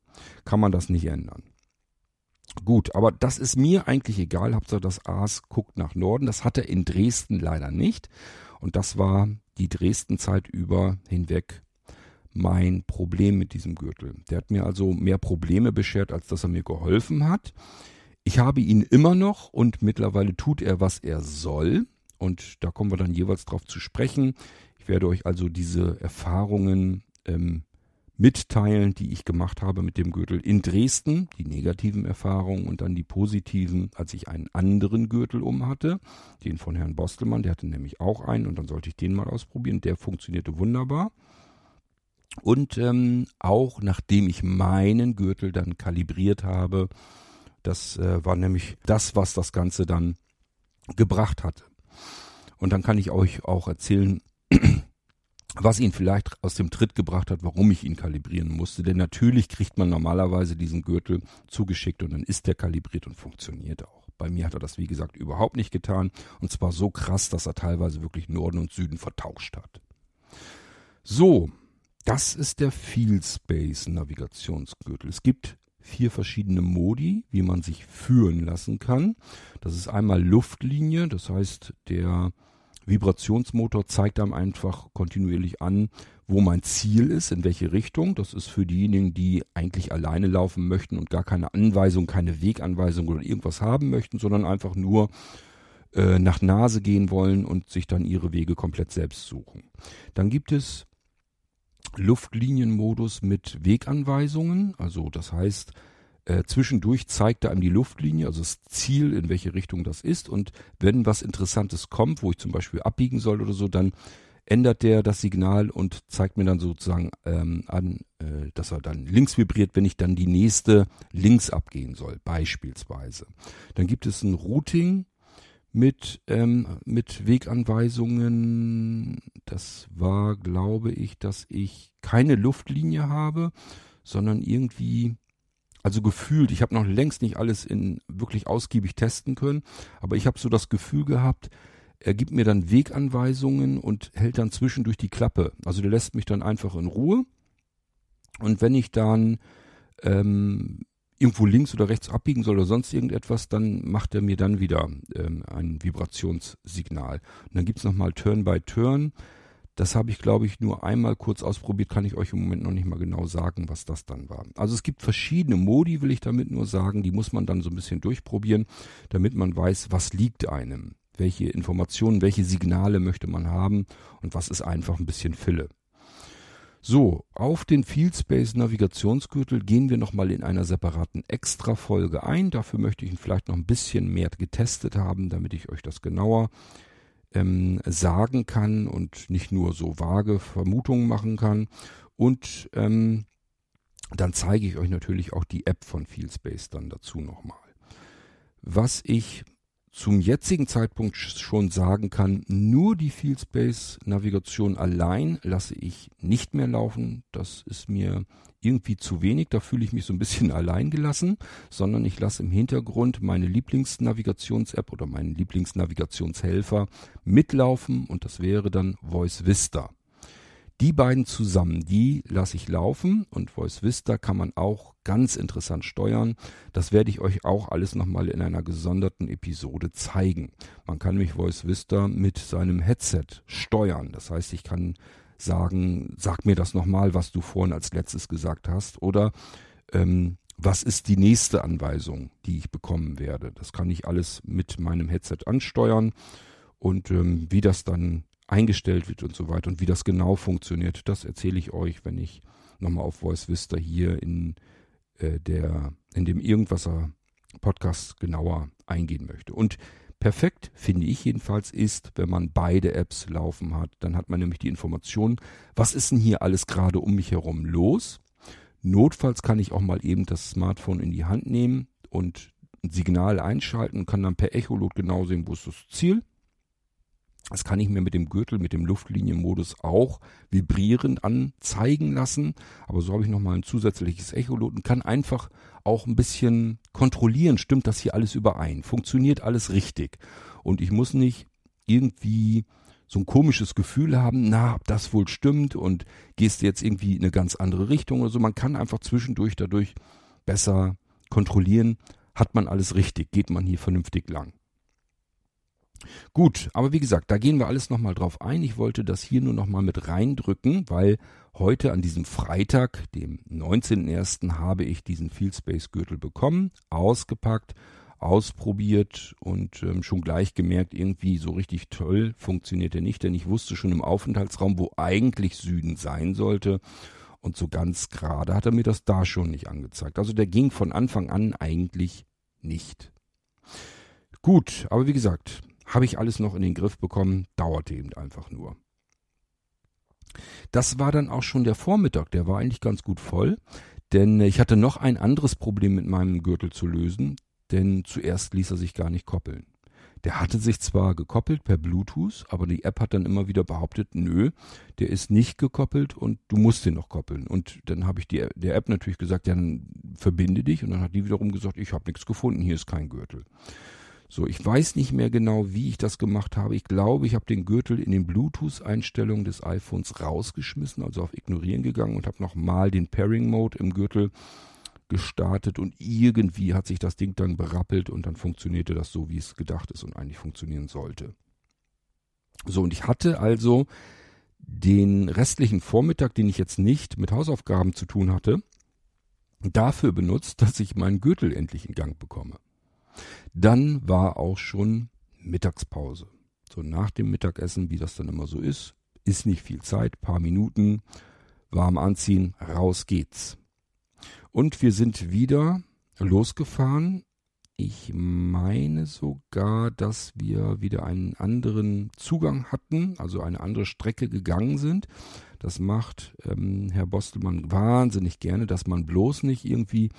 kann man das nicht ändern. Gut, aber das ist mir eigentlich egal. Hauptsache das Aas guckt nach Norden. Das hat er in Dresden leider nicht. Und das war die Dresden-Zeit über hinweg mein Problem mit diesem Gürtel. Der hat mir also mehr Probleme beschert, als dass er mir geholfen hat. Ich habe ihn immer noch und mittlerweile tut er, was er soll. Und da kommen wir dann jeweils drauf zu sprechen. Ich werde euch also diese Erfahrungen ähm, mitteilen, die ich gemacht habe mit dem Gürtel in Dresden, die negativen Erfahrungen und dann die positiven, als ich einen anderen Gürtel um hatte, den von Herrn Bostelmann, der hatte nämlich auch einen und dann sollte ich den mal ausprobieren, der funktionierte wunderbar. Und ähm, auch nachdem ich meinen Gürtel dann kalibriert habe, das äh, war nämlich das, was das Ganze dann gebracht hatte. Und dann kann ich euch auch erzählen, was ihn vielleicht aus dem Tritt gebracht hat, warum ich ihn kalibrieren musste. Denn natürlich kriegt man normalerweise diesen Gürtel zugeschickt und dann ist der kalibriert und funktioniert auch. Bei mir hat er das, wie gesagt, überhaupt nicht getan. Und zwar so krass, dass er teilweise wirklich Norden und Süden vertauscht hat. So, das ist der Field Space Navigationsgürtel. Es gibt vier verschiedene Modi, wie man sich führen lassen kann. Das ist einmal Luftlinie, das heißt, der Vibrationsmotor zeigt einem einfach kontinuierlich an, wo mein Ziel ist, in welche Richtung. Das ist für diejenigen, die eigentlich alleine laufen möchten und gar keine Anweisung, keine Weganweisung oder irgendwas haben möchten, sondern einfach nur äh, nach Nase gehen wollen und sich dann ihre Wege komplett selbst suchen. Dann gibt es Luftlinienmodus mit Weganweisungen, also das heißt, äh, zwischendurch zeigt er einem die Luftlinie, also das Ziel, in welche Richtung das ist. Und wenn was Interessantes kommt, wo ich zum Beispiel abbiegen soll oder so, dann ändert der das Signal und zeigt mir dann sozusagen ähm, an, äh, dass er dann links vibriert, wenn ich dann die nächste links abgehen soll, beispielsweise. Dann gibt es ein Routing mit, ähm, mit Weganweisungen. Das war, glaube ich, dass ich keine Luftlinie habe, sondern irgendwie also gefühlt, ich habe noch längst nicht alles in wirklich ausgiebig testen können, aber ich habe so das Gefühl gehabt, er gibt mir dann Weganweisungen und hält dann zwischendurch die Klappe. Also der lässt mich dann einfach in Ruhe. Und wenn ich dann ähm, irgendwo links oder rechts abbiegen soll oder sonst irgendetwas, dann macht er mir dann wieder ähm, ein Vibrationssignal. Und dann gibt's nochmal Turn by Turn. Das habe ich, glaube ich, nur einmal kurz ausprobiert, kann ich euch im Moment noch nicht mal genau sagen, was das dann war. Also es gibt verschiedene Modi, will ich damit nur sagen, die muss man dann so ein bisschen durchprobieren, damit man weiß, was liegt einem, welche Informationen, welche Signale möchte man haben und was ist einfach ein bisschen Fille. So, auf den Field Space Navigationsgürtel gehen wir nochmal in einer separaten Extra-Folge ein. Dafür möchte ich ihn vielleicht noch ein bisschen mehr getestet haben, damit ich euch das genauer ähm, sagen kann und nicht nur so vage Vermutungen machen kann. Und ähm, dann zeige ich euch natürlich auch die App von FieldSpace dann dazu nochmal. Was ich zum jetzigen Zeitpunkt schon sagen kann, nur die Field Space Navigation allein lasse ich nicht mehr laufen. Das ist mir irgendwie zu wenig, da fühle ich mich so ein bisschen allein gelassen, sondern ich lasse im Hintergrund meine Lieblingsnavigations-App oder meinen Lieblingsnavigationshelfer mitlaufen und das wäre dann Voice Vista. Die beiden zusammen, die lasse ich laufen und Voice Vista kann man auch ganz interessant steuern. Das werde ich euch auch alles nochmal in einer gesonderten Episode zeigen. Man kann mich Voice Vista mit seinem Headset steuern. Das heißt, ich kann sagen, sag mir das nochmal, was du vorhin als letztes gesagt hast oder ähm, was ist die nächste Anweisung, die ich bekommen werde. Das kann ich alles mit meinem Headset ansteuern und ähm, wie das dann eingestellt wird und so weiter und wie das genau funktioniert, das erzähle ich euch, wenn ich nochmal auf Voice Vista hier in äh, der in dem Irgendwasser Podcast genauer eingehen möchte. Und perfekt finde ich jedenfalls ist, wenn man beide Apps laufen hat, dann hat man nämlich die Information, was ist denn hier alles gerade um mich herum los? Notfalls kann ich auch mal eben das Smartphone in die Hand nehmen und ein Signal einschalten und kann dann per Echolot genau sehen, wo ist das Ziel das kann ich mir mit dem Gürtel, mit dem Luftlinienmodus auch vibrierend anzeigen lassen. Aber so habe ich nochmal ein zusätzliches Echolot und kann einfach auch ein bisschen kontrollieren, stimmt das hier alles überein? Funktioniert alles richtig? Und ich muss nicht irgendwie so ein komisches Gefühl haben, na, ob das wohl stimmt und gehst jetzt irgendwie in eine ganz andere Richtung oder so. Man kann einfach zwischendurch dadurch besser kontrollieren, hat man alles richtig, geht man hier vernünftig lang. Gut, aber wie gesagt, da gehen wir alles nochmal drauf ein. Ich wollte das hier nur nochmal mit reindrücken, weil heute an diesem Freitag, dem 19.01., habe ich diesen Field Space Gürtel bekommen, ausgepackt, ausprobiert und ähm, schon gleich gemerkt, irgendwie so richtig toll funktioniert er nicht, denn ich wusste schon im Aufenthaltsraum, wo eigentlich Süden sein sollte. Und so ganz gerade hat er mir das da schon nicht angezeigt. Also der ging von Anfang an eigentlich nicht. Gut, aber wie gesagt, habe ich alles noch in den Griff bekommen, dauerte eben einfach nur. Das war dann auch schon der Vormittag, der war eigentlich ganz gut voll, denn ich hatte noch ein anderes Problem mit meinem Gürtel zu lösen, denn zuerst ließ er sich gar nicht koppeln. Der hatte sich zwar gekoppelt per Bluetooth, aber die App hat dann immer wieder behauptet, nö, der ist nicht gekoppelt und du musst den noch koppeln. Und dann habe ich die, der App natürlich gesagt, ja, dann verbinde dich. Und dann hat die wiederum gesagt, ich habe nichts gefunden, hier ist kein Gürtel. So, ich weiß nicht mehr genau, wie ich das gemacht habe. Ich glaube, ich habe den Gürtel in den Bluetooth-Einstellungen des iPhones rausgeschmissen, also auf Ignorieren gegangen und habe nochmal den Pairing-Mode im Gürtel gestartet und irgendwie hat sich das Ding dann berappelt und dann funktionierte das so, wie es gedacht ist und eigentlich funktionieren sollte. So, und ich hatte also den restlichen Vormittag, den ich jetzt nicht mit Hausaufgaben zu tun hatte, dafür benutzt, dass ich meinen Gürtel endlich in Gang bekomme. Dann war auch schon Mittagspause. So nach dem Mittagessen, wie das dann immer so ist, ist nicht viel Zeit, paar Minuten, warm anziehen, raus geht's. Und wir sind wieder losgefahren. Ich meine sogar, dass wir wieder einen anderen Zugang hatten, also eine andere Strecke gegangen sind. Das macht ähm, Herr Bostelmann wahnsinnig gerne, dass man bloß nicht irgendwie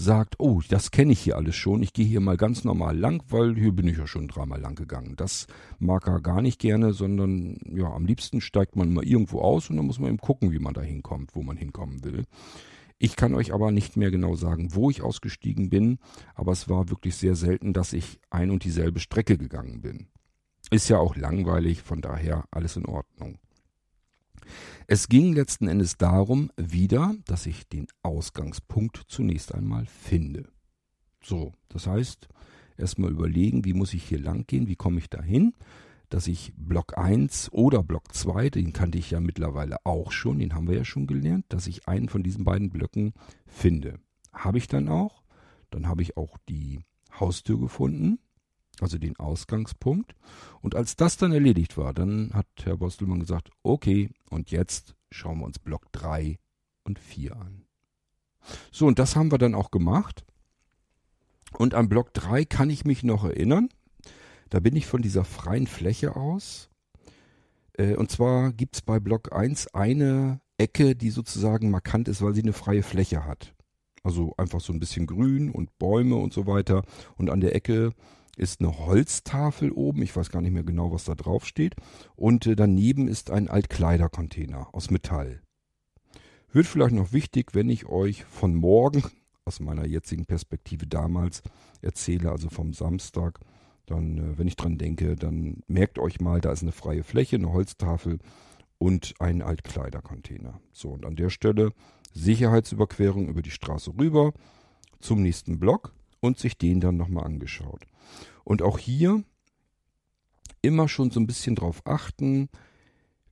sagt, oh, das kenne ich hier alles schon, ich gehe hier mal ganz normal lang, weil hier bin ich ja schon dreimal lang gegangen. Das mag er gar nicht gerne, sondern ja, am liebsten steigt man mal irgendwo aus und dann muss man eben gucken, wie man da hinkommt, wo man hinkommen will. Ich kann euch aber nicht mehr genau sagen, wo ich ausgestiegen bin, aber es war wirklich sehr selten, dass ich ein und dieselbe Strecke gegangen bin. Ist ja auch langweilig, von daher alles in Ordnung. Es ging letzten Endes darum, wieder, dass ich den Ausgangspunkt zunächst einmal finde. So, das heißt, erstmal überlegen, wie muss ich hier lang gehen, wie komme ich dahin, dass ich Block 1 oder Block 2, den kannte ich ja mittlerweile auch schon, den haben wir ja schon gelernt, dass ich einen von diesen beiden Blöcken finde. Habe ich dann auch, dann habe ich auch die Haustür gefunden, also den Ausgangspunkt. Und als das dann erledigt war, dann hat Herr Bostelmann gesagt, okay, und jetzt schauen wir uns Block 3 und 4 an. So, und das haben wir dann auch gemacht. Und an Block 3 kann ich mich noch erinnern. Da bin ich von dieser freien Fläche aus. Äh, und zwar gibt es bei Block 1 eine Ecke, die sozusagen markant ist, weil sie eine freie Fläche hat. Also einfach so ein bisschen Grün und Bäume und so weiter. Und an der Ecke ist eine Holztafel oben. Ich weiß gar nicht mehr genau, was da drauf steht. Und äh, daneben ist ein Altkleidercontainer aus Metall. Wird vielleicht noch wichtig, wenn ich euch von morgen, aus meiner jetzigen Perspektive damals, erzähle, also vom Samstag. Dann, äh, wenn ich dran denke, dann merkt euch mal, da ist eine freie Fläche, eine Holztafel und ein Altkleidercontainer. So, und an der Stelle Sicherheitsüberquerung über die Straße rüber zum nächsten Block und sich den dann nochmal angeschaut. Und auch hier immer schon so ein bisschen drauf achten,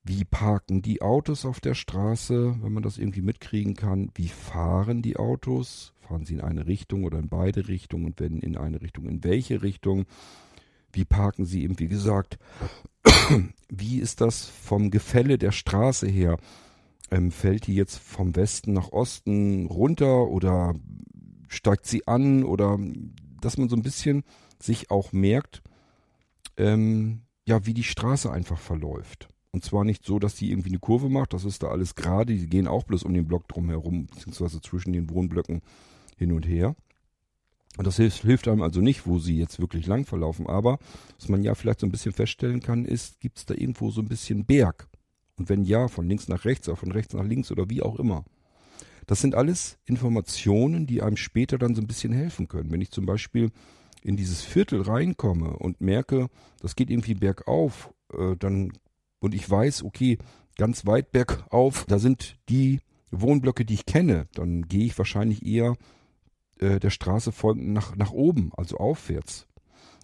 wie parken die Autos auf der Straße, wenn man das irgendwie mitkriegen kann, wie fahren die Autos, fahren sie in eine Richtung oder in beide Richtungen? Und wenn in eine Richtung, in welche Richtung, wie parken sie eben, wie gesagt, wie ist das vom Gefälle der Straße her, ähm, fällt die jetzt vom Westen nach Osten runter oder steigt sie an oder dass man so ein bisschen sich auch merkt, ähm, ja, wie die Straße einfach verläuft. Und zwar nicht so, dass die irgendwie eine Kurve macht, das ist da alles gerade, die gehen auch bloß um den Block drumherum, beziehungsweise zwischen den Wohnblöcken hin und her. Und das hilft, hilft einem also nicht, wo sie jetzt wirklich lang verlaufen. Aber was man ja vielleicht so ein bisschen feststellen kann, ist, gibt es da irgendwo so ein bisschen Berg? Und wenn ja, von links nach rechts oder von rechts nach links oder wie auch immer. Das sind alles Informationen, die einem später dann so ein bisschen helfen können. Wenn ich zum Beispiel in dieses Viertel reinkomme und merke, das geht irgendwie bergauf, äh, dann und ich weiß, okay, ganz weit bergauf, da sind die Wohnblöcke, die ich kenne, dann gehe ich wahrscheinlich eher äh, der Straße folgend nach, nach oben, also aufwärts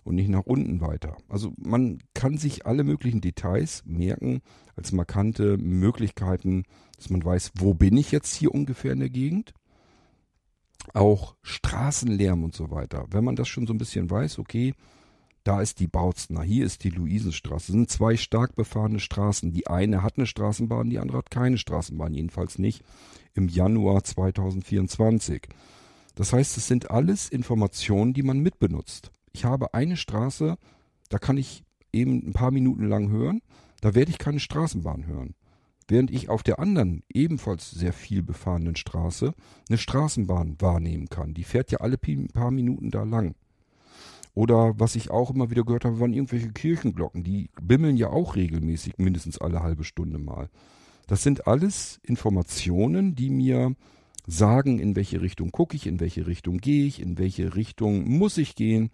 und nicht nach unten weiter. Also man kann sich alle möglichen Details merken als markante Möglichkeiten, dass man weiß, wo bin ich jetzt hier ungefähr in der Gegend. Auch Straßenlärm und so weiter. Wenn man das schon so ein bisschen weiß, okay, da ist die Bautzner, hier ist die Luisenstraße. Das sind zwei stark befahrene Straßen. Die eine hat eine Straßenbahn, die andere hat keine Straßenbahn, jedenfalls nicht im Januar 2024. Das heißt, es sind alles Informationen, die man mitbenutzt ich habe eine Straße, da kann ich eben ein paar Minuten lang hören, da werde ich keine Straßenbahn hören. Während ich auf der anderen, ebenfalls sehr viel befahrenen Straße, eine Straßenbahn wahrnehmen kann. Die fährt ja alle paar Minuten da lang. Oder was ich auch immer wieder gehört habe, waren irgendwelche Kirchenglocken. Die bimmeln ja auch regelmäßig, mindestens alle halbe Stunde mal. Das sind alles Informationen, die mir sagen, in welche Richtung gucke ich, in welche Richtung gehe ich, in welche Richtung muss ich gehen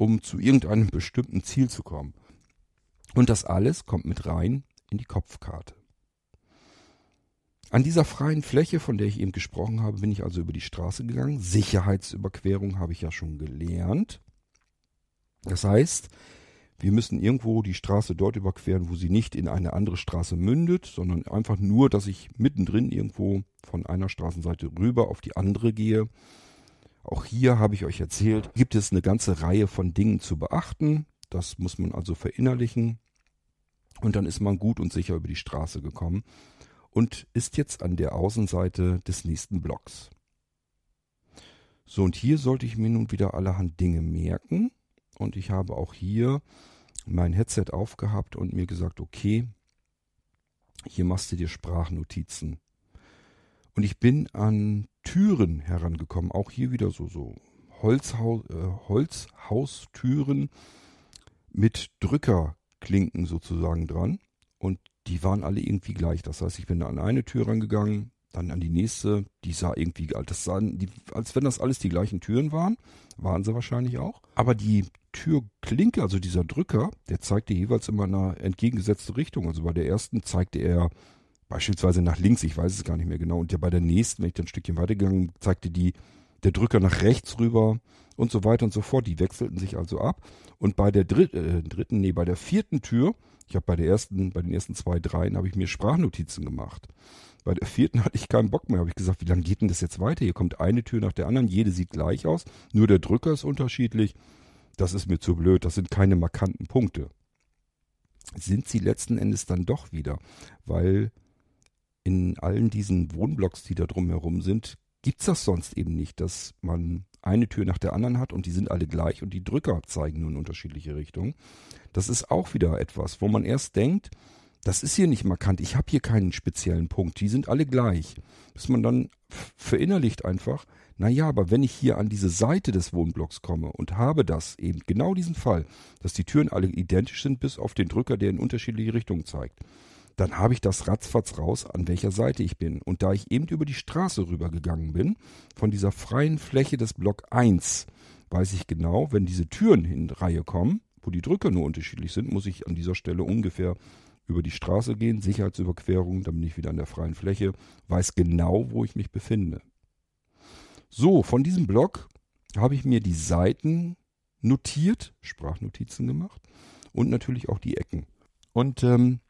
um zu irgendeinem bestimmten Ziel zu kommen. Und das alles kommt mit rein in die Kopfkarte. An dieser freien Fläche, von der ich eben gesprochen habe, bin ich also über die Straße gegangen. Sicherheitsüberquerung habe ich ja schon gelernt. Das heißt, wir müssen irgendwo die Straße dort überqueren, wo sie nicht in eine andere Straße mündet, sondern einfach nur, dass ich mittendrin irgendwo von einer Straßenseite rüber auf die andere gehe auch hier habe ich euch erzählt, gibt es eine ganze Reihe von Dingen zu beachten. Das muss man also verinnerlichen. Und dann ist man gut und sicher über die Straße gekommen und ist jetzt an der Außenseite des nächsten Blocks. So, und hier sollte ich mir nun wieder allerhand Dinge merken. Und ich habe auch hier mein Headset aufgehabt und mir gesagt, okay, hier machst du dir Sprachnotizen. Und ich bin an Türen herangekommen. Auch hier wieder so, so Holzhaus, äh, Holzhaustüren mit Drückerklinken sozusagen dran. Und die waren alle irgendwie gleich. Das heißt, ich bin an eine Tür rangegangen, dann an die nächste. Die sah irgendwie, das sahen, die, als wenn das alles die gleichen Türen waren. Waren sie wahrscheinlich auch. Aber die Türklinke, also dieser Drücker, der zeigte jeweils immer in eine entgegengesetzte Richtung. Also bei der ersten zeigte er beispielsweise nach links, ich weiß es gar nicht mehr genau. Und ja bei der nächsten, wenn ich dann ein Stückchen weitergegangen, zeigte die der Drücker nach rechts rüber und so weiter und so fort. Die wechselten sich also ab. Und bei der dritt, äh, dritten, nee, bei der vierten Tür, ich habe bei der ersten, bei den ersten zwei, dreien, habe ich mir Sprachnotizen gemacht. Bei der vierten hatte ich keinen Bock mehr. Habe ich gesagt, wie lange geht denn das jetzt weiter? Hier kommt eine Tür nach der anderen, jede sieht gleich aus, nur der Drücker ist unterschiedlich. Das ist mir zu blöd, das sind keine markanten Punkte. Sind sie letzten Endes dann doch wieder, weil in allen diesen Wohnblocks, die da drumherum sind, gibt es das sonst eben nicht, dass man eine Tür nach der anderen hat und die sind alle gleich und die Drücker zeigen nun unterschiedliche Richtungen. Das ist auch wieder etwas, wo man erst denkt, das ist hier nicht markant, ich habe hier keinen speziellen Punkt, die sind alle gleich. Bis man dann verinnerlicht einfach, naja, aber wenn ich hier an diese Seite des Wohnblocks komme und habe das eben genau diesen Fall, dass die Türen alle identisch sind, bis auf den Drücker, der in unterschiedliche Richtungen zeigt, dann habe ich das ratzfatz raus, an welcher Seite ich bin. Und da ich eben über die Straße rübergegangen bin, von dieser freien Fläche des Block 1, weiß ich genau, wenn diese Türen in Reihe kommen, wo die Drücker nur unterschiedlich sind, muss ich an dieser Stelle ungefähr über die Straße gehen, Sicherheitsüberquerung, dann bin ich wieder an der freien Fläche, weiß genau, wo ich mich befinde. So, von diesem Blog habe ich mir die Seiten notiert, Sprachnotizen gemacht und natürlich auch die Ecken. Und ähm,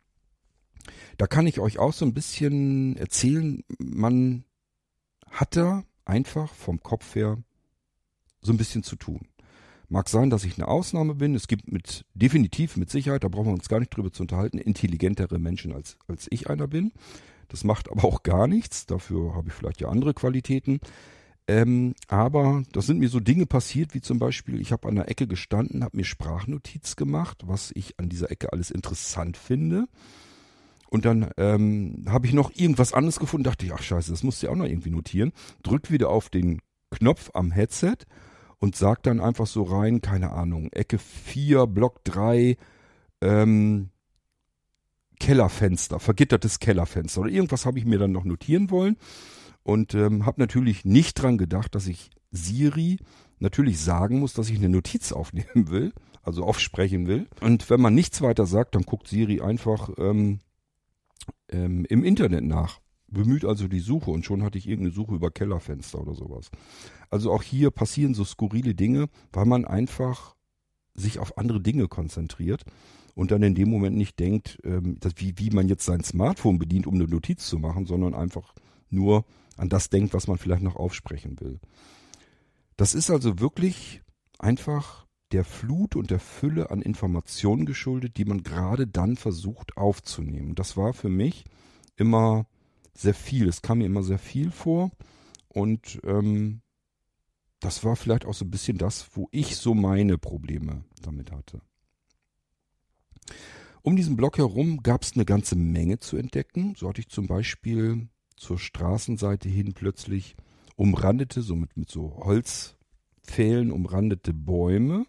da kann ich euch auch so ein bisschen erzählen, man hat da einfach vom Kopf her so ein bisschen zu tun. Mag sein, dass ich eine Ausnahme bin. Es gibt mit definitiv mit Sicherheit, da brauchen wir uns gar nicht drüber zu unterhalten, intelligentere Menschen als, als ich einer bin. Das macht aber auch gar nichts. Dafür habe ich vielleicht ja andere Qualitäten. Ähm, aber das sind mir so Dinge passiert, wie zum Beispiel, ich habe an der Ecke gestanden, habe mir Sprachnotiz gemacht, was ich an dieser Ecke alles interessant finde. Und dann ähm, habe ich noch irgendwas anderes gefunden, dachte ich, ach scheiße, das musst du ja auch noch irgendwie notieren. Drück wieder auf den Knopf am Headset und sag dann einfach so rein, keine Ahnung, Ecke 4, Block 3, ähm, Kellerfenster, vergittertes Kellerfenster oder irgendwas habe ich mir dann noch notieren wollen und ähm, habe natürlich nicht dran gedacht, dass ich Siri natürlich sagen muss, dass ich eine Notiz aufnehmen will, also aufsprechen will. Und wenn man nichts weiter sagt, dann guckt Siri einfach ähm, ähm, im Internet nach. Bemüht also die Suche und schon hatte ich irgendeine Suche über Kellerfenster oder sowas. Also auch hier passieren so skurrile Dinge, weil man einfach sich auf andere Dinge konzentriert und dann in dem Moment nicht denkt, ähm, dass, wie, wie man jetzt sein Smartphone bedient, um eine Notiz zu machen, sondern einfach nur an das denkt, was man vielleicht noch aufsprechen will. Das ist also wirklich einfach der Flut und der Fülle an Informationen geschuldet, die man gerade dann versucht aufzunehmen. Das war für mich immer sehr viel. Es kam mir immer sehr viel vor und ähm, das war vielleicht auch so ein bisschen das, wo ich so meine Probleme damit hatte. Um diesen Block herum gab es eine ganze Menge zu entdecken. So hatte ich zum Beispiel zur Straßenseite hin plötzlich umrandete, so mit, mit so Holzpfählen umrandete Bäume.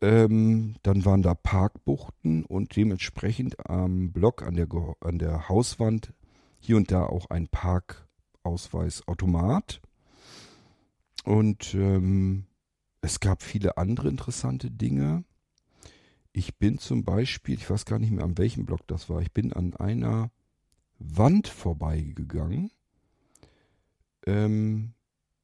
Ähm, dann waren da Parkbuchten und dementsprechend am Block an der, an der Hauswand hier und da auch ein Parkausweisautomat. Und ähm, es gab viele andere interessante Dinge. Ich bin zum Beispiel, ich weiß gar nicht mehr, an welchem Block das war, ich bin an einer Wand vorbeigegangen. Ähm,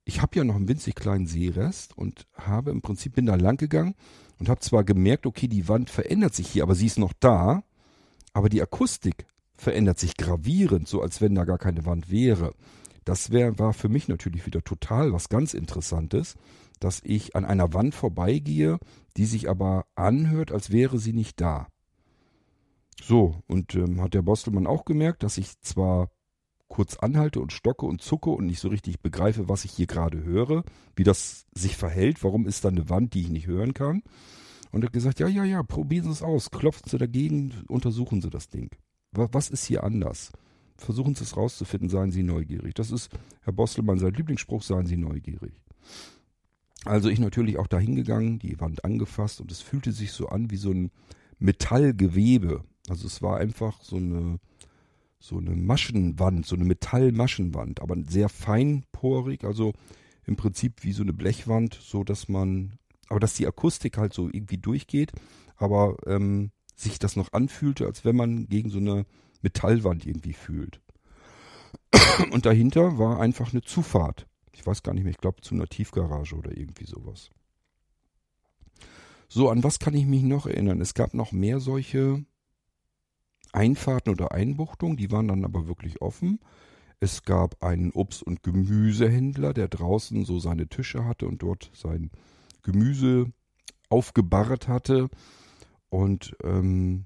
ich habe ja noch einen winzig kleinen Seerest und habe im Prinzip bin da lang gegangen und habe zwar gemerkt, okay, die Wand verändert sich hier, aber sie ist noch da, aber die Akustik verändert sich gravierend, so als wenn da gar keine Wand wäre. Das wär, war für mich natürlich wieder total was ganz Interessantes, dass ich an einer Wand vorbeigehe, die sich aber anhört, als wäre sie nicht da. So, und ähm, hat der Bostelmann auch gemerkt, dass ich zwar kurz anhalte und stocke und zucke und nicht so richtig begreife, was ich hier gerade höre, wie das sich verhält, warum ist da eine Wand, die ich nicht hören kann. Und er hat gesagt, ja, ja, ja, probieren Sie es aus, klopfen Sie dagegen, untersuchen Sie das Ding. Was ist hier anders? Versuchen Sie es rauszufinden, seien Sie neugierig. Das ist, Herr Bostelmann, sein Lieblingsspruch, seien Sie neugierig. Also ich natürlich auch da hingegangen, die Wand angefasst und es fühlte sich so an wie so ein Metallgewebe. Also es war einfach so eine, so eine Maschenwand, so eine Metallmaschenwand, aber sehr feinporig, also im Prinzip wie so eine Blechwand, so dass man, aber dass die Akustik halt so irgendwie durchgeht, aber ähm, sich das noch anfühlte, als wenn man gegen so eine Metallwand irgendwie fühlt. Und dahinter war einfach eine Zufahrt. Ich weiß gar nicht mehr, ich glaube zu einer Tiefgarage oder irgendwie sowas. So, an was kann ich mich noch erinnern? Es gab noch mehr solche Einfahrten oder Einbuchtungen, die waren dann aber wirklich offen. Es gab einen Obst- und Gemüsehändler, der draußen so seine Tische hatte und dort sein Gemüse aufgebarrt hatte. Und ähm,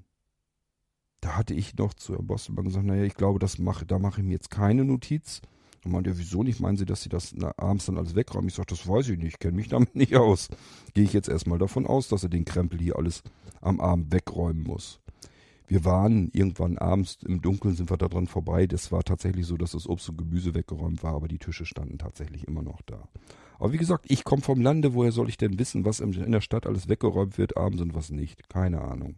da hatte ich noch zu Herrn Bostelmann gesagt, naja, ich glaube, das mache, da mache ich mir jetzt keine Notiz. Und meinte, ja, wieso nicht? Meinen Sie, dass Sie das na, abends dann alles wegräumen? Ich sage, das weiß ich nicht, kenne mich damit nicht aus. Gehe ich jetzt erstmal davon aus, dass er den Krempel hier alles am Abend wegräumen muss. Wir waren irgendwann abends im Dunkeln, sind wir da dran vorbei. Das war tatsächlich so, dass das Obst und Gemüse weggeräumt war, aber die Tische standen tatsächlich immer noch da. Aber wie gesagt, ich komme vom Lande, woher soll ich denn wissen, was in der Stadt alles weggeräumt wird abends und was nicht? Keine Ahnung.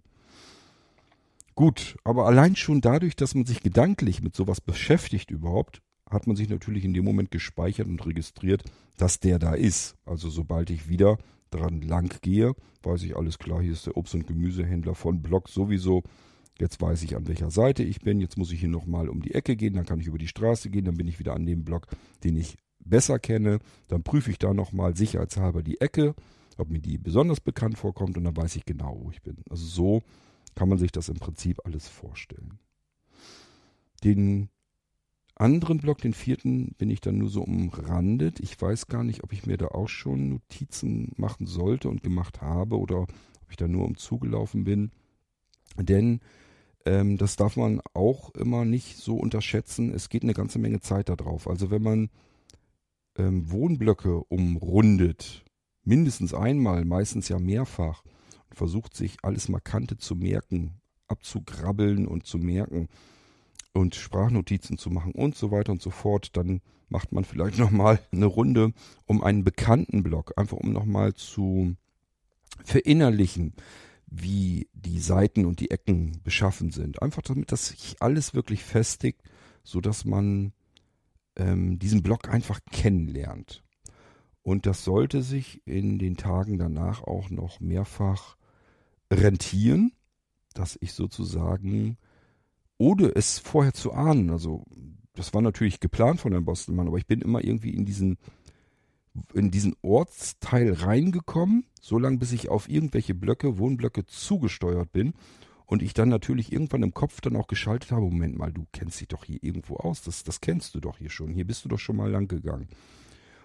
Gut, aber allein schon dadurch, dass man sich gedanklich mit sowas beschäftigt überhaupt, hat man sich natürlich in dem Moment gespeichert und registriert, dass der da ist. Also sobald ich wieder dran lang gehe, weiß ich alles klar, hier ist der Obst- und Gemüsehändler von Block sowieso. Jetzt weiß ich, an welcher Seite ich bin. Jetzt muss ich hier nochmal um die Ecke gehen, dann kann ich über die Straße gehen, dann bin ich wieder an dem Block, den ich besser kenne. Dann prüfe ich da nochmal sicherheitshalber die Ecke, ob mir die besonders bekannt vorkommt und dann weiß ich genau, wo ich bin. Also so kann man sich das im Prinzip alles vorstellen. Den anderen Block, den vierten, bin ich dann nur so umrandet. Ich weiß gar nicht, ob ich mir da auch schon Notizen machen sollte und gemacht habe oder ob ich da nur umzugelaufen bin. Denn ähm, das darf man auch immer nicht so unterschätzen. Es geht eine ganze Menge Zeit darauf. Also wenn man ähm, Wohnblöcke umrundet, mindestens einmal, meistens ja mehrfach, und versucht sich alles Markante zu merken, abzugrabbeln und zu merken, und Sprachnotizen zu machen und so weiter und so fort, dann macht man vielleicht nochmal eine Runde um einen bekannten Block, einfach um nochmal zu verinnerlichen, wie die Seiten und die Ecken beschaffen sind. Einfach damit das sich alles wirklich festigt, so dass man ähm, diesen Block einfach kennenlernt. Und das sollte sich in den Tagen danach auch noch mehrfach rentieren, dass ich sozusagen ohne es vorher zu ahnen. Also das war natürlich geplant von Herrn Bostelmann, aber ich bin immer irgendwie in diesen in diesen Ortsteil reingekommen, so lange bis ich auf irgendwelche Blöcke, Wohnblöcke zugesteuert bin und ich dann natürlich irgendwann im Kopf dann auch geschaltet habe, Moment mal, du kennst dich doch hier irgendwo aus, das, das kennst du doch hier schon, hier bist du doch schon mal lang gegangen.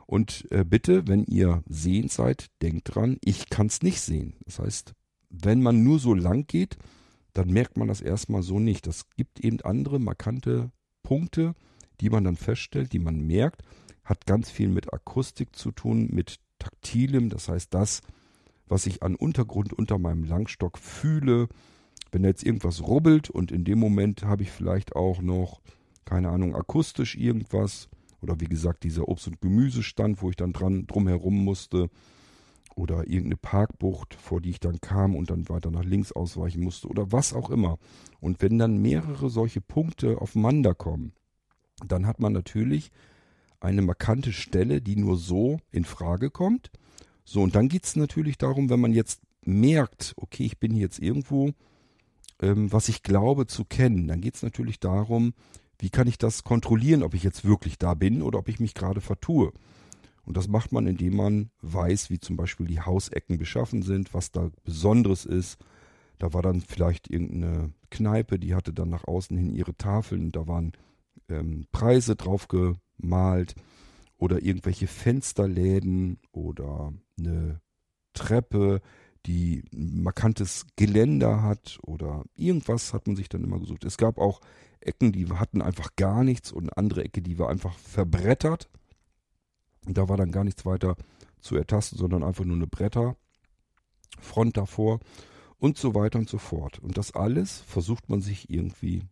Und äh, bitte, wenn ihr sehend seid, denkt dran, ich kann es nicht sehen. Das heißt, wenn man nur so lang geht, dann merkt man das erstmal so nicht. Das gibt eben andere markante Punkte, die man dann feststellt, die man merkt. Hat ganz viel mit Akustik zu tun, mit Taktilem, das heißt das, was ich an Untergrund unter meinem Langstock fühle. Wenn jetzt irgendwas rubbelt und in dem Moment habe ich vielleicht auch noch, keine Ahnung, akustisch irgendwas oder wie gesagt dieser Obst- und Gemüsestand, wo ich dann dran drumherum musste, oder irgendeine Parkbucht, vor die ich dann kam und dann weiter nach links ausweichen musste oder was auch immer. Und wenn dann mehrere solche Punkte aufeinander kommen, dann hat man natürlich eine markante Stelle, die nur so in Frage kommt. So, und dann geht es natürlich darum, wenn man jetzt merkt, okay, ich bin jetzt irgendwo, ähm, was ich glaube zu kennen, dann geht es natürlich darum, wie kann ich das kontrollieren, ob ich jetzt wirklich da bin oder ob ich mich gerade vertue. Und das macht man, indem man weiß, wie zum Beispiel die Hausecken beschaffen sind, was da Besonderes ist. Da war dann vielleicht irgendeine Kneipe, die hatte dann nach außen hin ihre Tafeln, da waren ähm, Preise drauf gemalt oder irgendwelche Fensterläden oder eine Treppe, die ein markantes Geländer hat oder irgendwas hat man sich dann immer gesucht. Es gab auch Ecken, die hatten einfach gar nichts und andere Ecke, die war einfach verbrettert. Und da war dann gar nichts weiter zu ertasten, sondern einfach nur eine Bretterfront davor und so weiter und so fort. Und das alles versucht man sich irgendwie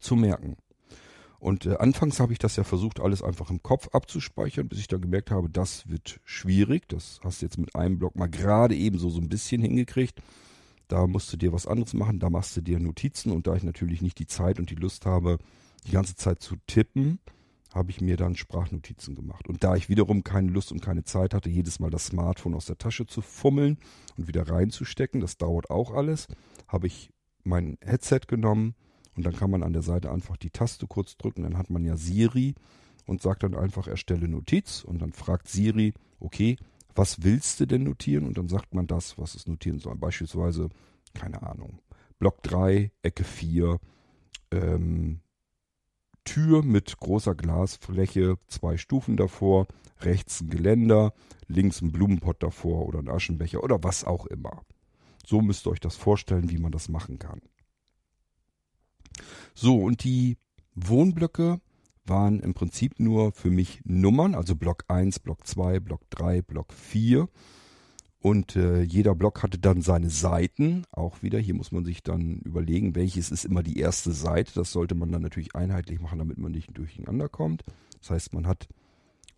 zu merken. Und äh, anfangs habe ich das ja versucht, alles einfach im Kopf abzuspeichern, bis ich dann gemerkt habe, das wird schwierig. Das hast du jetzt mit einem Block mal gerade ebenso so ein bisschen hingekriegt. Da musst du dir was anderes machen, da machst du dir Notizen und da ich natürlich nicht die Zeit und die Lust habe, die ganze Zeit zu tippen, habe ich mir dann Sprachnotizen gemacht. Und da ich wiederum keine Lust und keine Zeit hatte, jedes Mal das Smartphone aus der Tasche zu fummeln und wieder reinzustecken, das dauert auch alles, habe ich mein Headset genommen und dann kann man an der Seite einfach die Taste kurz drücken, dann hat man ja Siri und sagt dann einfach erstelle Notiz und dann fragt Siri, okay, was willst du denn notieren? Und dann sagt man das, was es notieren soll. Beispielsweise, keine Ahnung, Block 3, Ecke 4, ähm, Tür mit großer Glasfläche, zwei Stufen davor, rechts ein Geländer, links ein Blumenpott davor oder ein Aschenbecher oder was auch immer. So müsst ihr euch das vorstellen, wie man das machen kann. So, und die Wohnblöcke waren im Prinzip nur für mich Nummern, also Block 1, Block 2, Block 3, Block 4. Und äh, jeder Block hatte dann seine Seiten. Auch wieder, hier muss man sich dann überlegen, welches ist immer die erste Seite. Das sollte man dann natürlich einheitlich machen, damit man nicht durcheinander kommt. Das heißt, man hat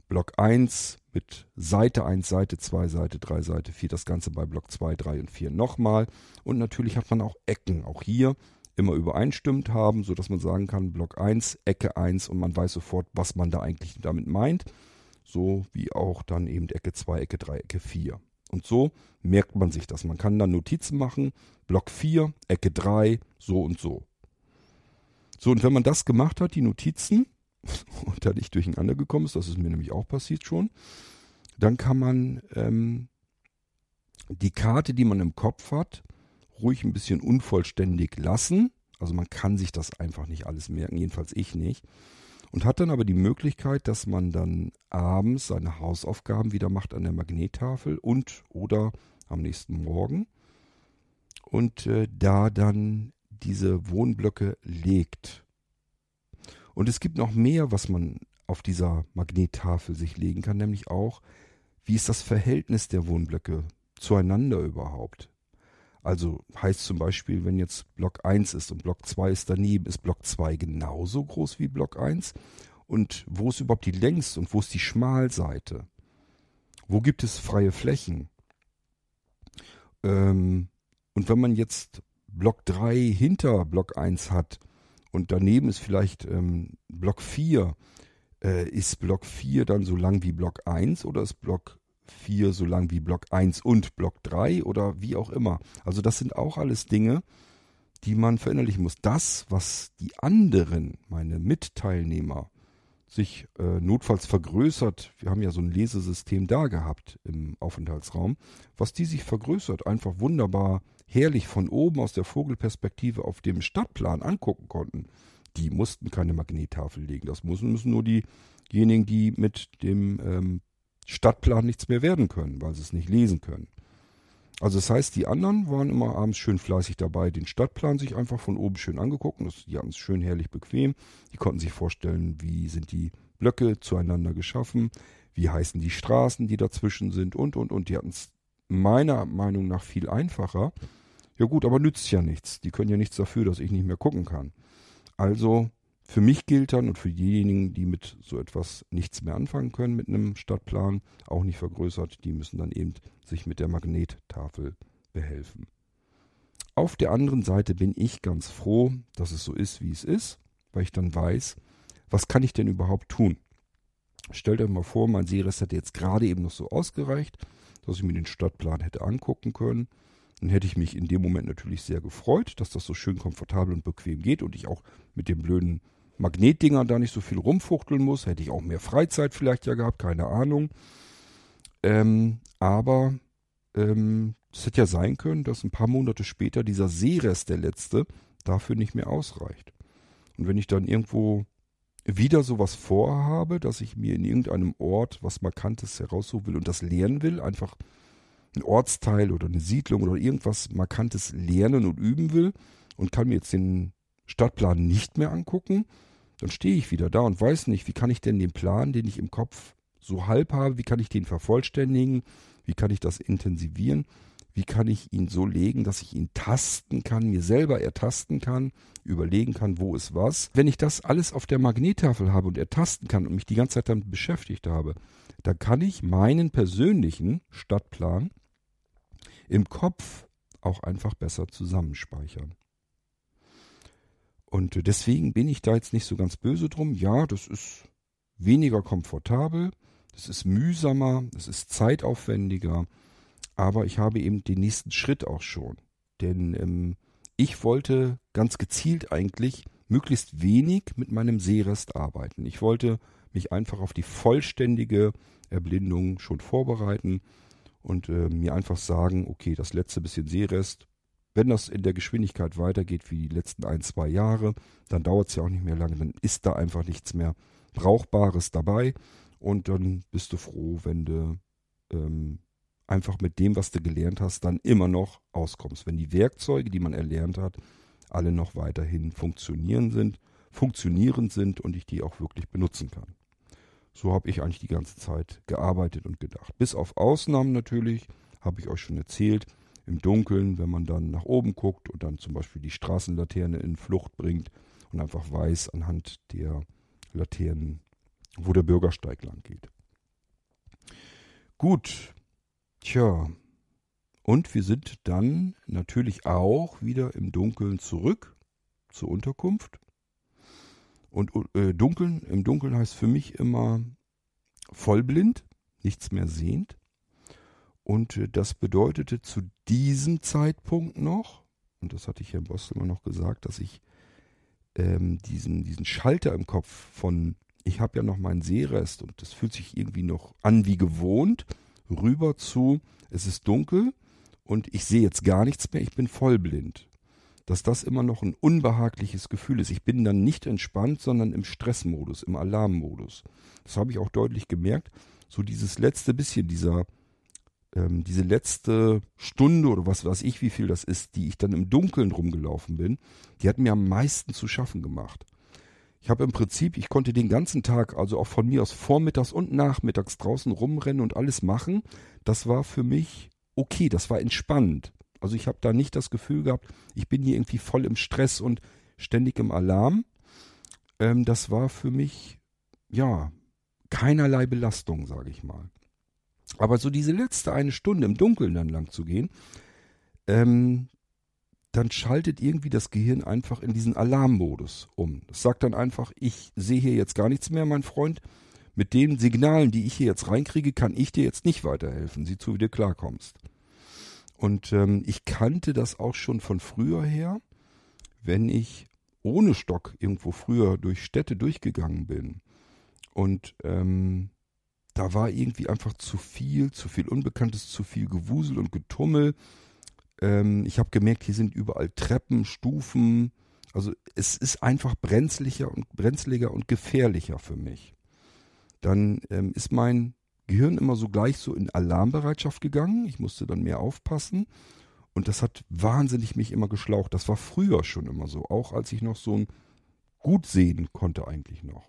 Block 1 mit Seite 1, Seite 2, Seite 3, Seite 4. Das Ganze bei Block 2, 3 und 4 nochmal. Und natürlich hat man auch Ecken. Auch hier immer übereinstimmt haben, sodass man sagen kann, Block 1, Ecke 1 und man weiß sofort, was man da eigentlich damit meint. So wie auch dann eben Ecke 2, Ecke 3, Ecke 4. Und so merkt man sich das. Man kann dann Notizen machen, Block 4, Ecke 3, so und so. So, und wenn man das gemacht hat, die Notizen, und da nicht durcheinander gekommen ist, das ist mir nämlich auch passiert schon, dann kann man ähm, die Karte, die man im Kopf hat, ruhig ein bisschen unvollständig lassen. Also man kann sich das einfach nicht alles merken, jedenfalls ich nicht und hat dann aber die Möglichkeit, dass man dann abends seine Hausaufgaben wieder macht an der Magnettafel und oder am nächsten Morgen und äh, da dann diese Wohnblöcke legt. Und es gibt noch mehr, was man auf dieser Magnettafel sich legen kann, nämlich auch, wie ist das Verhältnis der Wohnblöcke zueinander überhaupt? Also heißt zum Beispiel, wenn jetzt Block 1 ist und Block 2 ist daneben, ist Block 2 genauso groß wie Block 1? Und wo ist überhaupt die Längs- und wo ist die Schmalseite? Wo gibt es freie Flächen? Ähm, und wenn man jetzt Block 3 hinter Block 1 hat und daneben ist vielleicht ähm, Block 4, äh, ist Block 4 dann so lang wie Block 1 oder ist Block 4 so lang wie Block 1 und Block 3 oder wie auch immer. Also das sind auch alles Dinge, die man verinnerlichen muss. Das, was die anderen, meine Mitteilnehmer, sich äh, notfalls vergrößert, wir haben ja so ein Lesesystem da gehabt im Aufenthaltsraum, was die sich vergrößert, einfach wunderbar herrlich von oben aus der Vogelperspektive auf dem Stadtplan angucken konnten, die mussten keine Magnettafel legen. Das müssen, müssen nur diejenigen, die mit dem ähm, Stadtplan nichts mehr werden können, weil sie es nicht lesen können. Also das heißt, die anderen waren immer abends schön fleißig dabei, den Stadtplan sich einfach von oben schön angeguckt. die hatten es schön herrlich bequem. Die konnten sich vorstellen, wie sind die Blöcke zueinander geschaffen, wie heißen die Straßen, die dazwischen sind und, und, und. Die hatten es meiner Meinung nach viel einfacher. Ja gut, aber nützt ja nichts. Die können ja nichts dafür, dass ich nicht mehr gucken kann. Also für mich gilt dann und für diejenigen, die mit so etwas nichts mehr anfangen können, mit einem Stadtplan, auch nicht vergrößert, die müssen dann eben sich mit der Magnettafel behelfen. Auf der anderen Seite bin ich ganz froh, dass es so ist, wie es ist, weil ich dann weiß, was kann ich denn überhaupt tun? Stellt euch mal vor, mein Seerest hätte jetzt gerade eben noch so ausgereicht, dass ich mir den Stadtplan hätte angucken können. Dann hätte ich mich in dem Moment natürlich sehr gefreut, dass das so schön komfortabel und bequem geht und ich auch mit dem blöden Magnetdinger da nicht so viel rumfuchteln muss. Hätte ich auch mehr Freizeit vielleicht ja gehabt, keine Ahnung. Ähm, aber ähm, es hätte ja sein können, dass ein paar Monate später dieser Seerest, der letzte, dafür nicht mehr ausreicht. Und wenn ich dann irgendwo wieder sowas vorhabe, dass ich mir in irgendeinem Ort was Markantes heraussuchen will und das lernen will, einfach ein Ortsteil oder eine Siedlung oder irgendwas Markantes lernen und üben will und kann mir jetzt den Stadtplan nicht mehr angucken, dann stehe ich wieder da und weiß nicht, wie kann ich denn den Plan, den ich im Kopf so halb habe, wie kann ich den vervollständigen, wie kann ich das intensivieren, wie kann ich ihn so legen, dass ich ihn tasten kann, mir selber ertasten kann, überlegen kann, wo ist was. Wenn ich das alles auf der Magnettafel habe und ertasten kann und mich die ganze Zeit damit beschäftigt habe, dann kann ich meinen persönlichen Stadtplan im Kopf auch einfach besser zusammenspeichern. Und deswegen bin ich da jetzt nicht so ganz böse drum. Ja, das ist weniger komfortabel, das ist mühsamer, das ist zeitaufwendiger, aber ich habe eben den nächsten Schritt auch schon. Denn ähm, ich wollte ganz gezielt eigentlich möglichst wenig mit meinem Sehrest arbeiten. Ich wollte mich einfach auf die vollständige Erblindung schon vorbereiten und äh, mir einfach sagen, okay, das letzte bisschen Seerest wenn das in der Geschwindigkeit weitergeht wie die letzten ein, zwei Jahre, dann dauert es ja auch nicht mehr lange, dann ist da einfach nichts mehr Brauchbares dabei und dann bist du froh, wenn du ähm, einfach mit dem, was du gelernt hast, dann immer noch auskommst. Wenn die Werkzeuge, die man erlernt hat, alle noch weiterhin funktionieren sind, funktionierend sind und ich die auch wirklich benutzen kann. So habe ich eigentlich die ganze Zeit gearbeitet und gedacht. Bis auf Ausnahmen natürlich habe ich euch schon erzählt. Im Dunkeln, wenn man dann nach oben guckt und dann zum Beispiel die Straßenlaterne in Flucht bringt und einfach weiß anhand der Laternen, wo der Bürgersteig lang geht. Gut, tja, und wir sind dann natürlich auch wieder im Dunkeln zurück zur Unterkunft. Und äh, dunkeln, im Dunkeln heißt für mich immer vollblind, nichts mehr sehend. Und äh, das bedeutete zu diesem Zeitpunkt noch, und das hatte ich Herrn Bostel immer noch gesagt, dass ich ähm, diesen, diesen Schalter im Kopf von, ich habe ja noch meinen Sehrest und das fühlt sich irgendwie noch an wie gewohnt, rüber zu, es ist dunkel und ich sehe jetzt gar nichts mehr, ich bin vollblind. Dass das immer noch ein unbehagliches Gefühl ist. Ich bin dann nicht entspannt, sondern im Stressmodus, im Alarmmodus. Das habe ich auch deutlich gemerkt. So dieses letzte bisschen, dieser, ähm, diese letzte Stunde oder was weiß ich, wie viel das ist, die ich dann im Dunkeln rumgelaufen bin, die hat mir am meisten zu schaffen gemacht. Ich habe im Prinzip, ich konnte den ganzen Tag, also auch von mir aus vormittags und nachmittags draußen rumrennen und alles machen. Das war für mich okay, das war entspannend. Also ich habe da nicht das Gefühl gehabt, ich bin hier irgendwie voll im Stress und ständig im Alarm. Ähm, das war für mich, ja, keinerlei Belastung, sage ich mal. Aber so diese letzte eine Stunde im Dunkeln dann lang zu gehen, ähm, dann schaltet irgendwie das Gehirn einfach in diesen Alarmmodus um. Es sagt dann einfach, ich sehe hier jetzt gar nichts mehr, mein Freund. Mit den Signalen, die ich hier jetzt reinkriege, kann ich dir jetzt nicht weiterhelfen. Sieh zu, wie du klarkommst. Und ähm, ich kannte das auch schon von früher her, wenn ich ohne Stock irgendwo früher durch Städte durchgegangen bin. Und ähm, da war irgendwie einfach zu viel, zu viel Unbekanntes, zu viel Gewusel und Getummel. Ähm, ich habe gemerkt, hier sind überall Treppen, Stufen. Also es ist einfach brenzlicher und brenzliger und gefährlicher für mich dann ähm, ist mein Gehirn immer so gleich so in Alarmbereitschaft gegangen. Ich musste dann mehr aufpassen. Und das hat wahnsinnig mich immer geschlaucht. Das war früher schon immer so, auch als ich noch so ein gut sehen konnte eigentlich noch.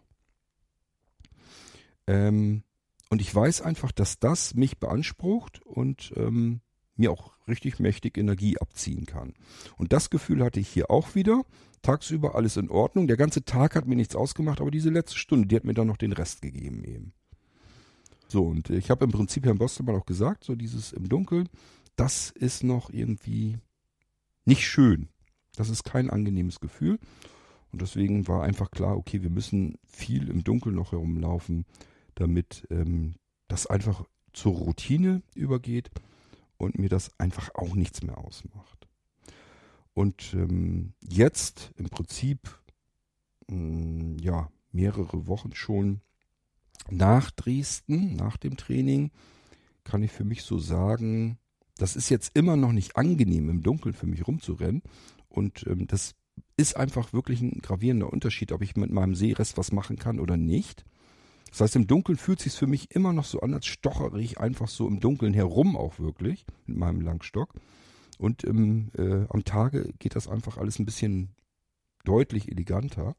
Ähm, und ich weiß einfach, dass das mich beansprucht und ähm, mir auch richtig mächtig Energie abziehen kann. Und das Gefühl hatte ich hier auch wieder. Tagsüber alles in Ordnung. Der ganze Tag hat mir nichts ausgemacht, aber diese letzte Stunde, die hat mir dann noch den Rest gegeben eben. So, und ich habe im Prinzip Herrn Bostelmann auch gesagt, so dieses im Dunkeln, das ist noch irgendwie nicht schön. Das ist kein angenehmes Gefühl. Und deswegen war einfach klar, okay, wir müssen viel im Dunkeln noch herumlaufen, damit ähm, das einfach zur Routine übergeht und mir das einfach auch nichts mehr ausmacht. Und ähm, jetzt im Prinzip mh, mm, ja mehrere Wochen schon nach Dresden, nach dem Training, kann ich für mich so sagen, das ist jetzt immer noch nicht angenehm im Dunkeln für mich rumzurennen. Und ähm, das ist einfach wirklich ein gravierender Unterschied, ob ich mit meinem Seerest was machen kann oder nicht. Das heißt, im Dunkeln fühlt sich für mich immer noch so an, als stochere ich einfach so im Dunkeln herum auch wirklich mit meinem Langstock. Und im, äh, am Tage geht das einfach alles ein bisschen deutlich eleganter.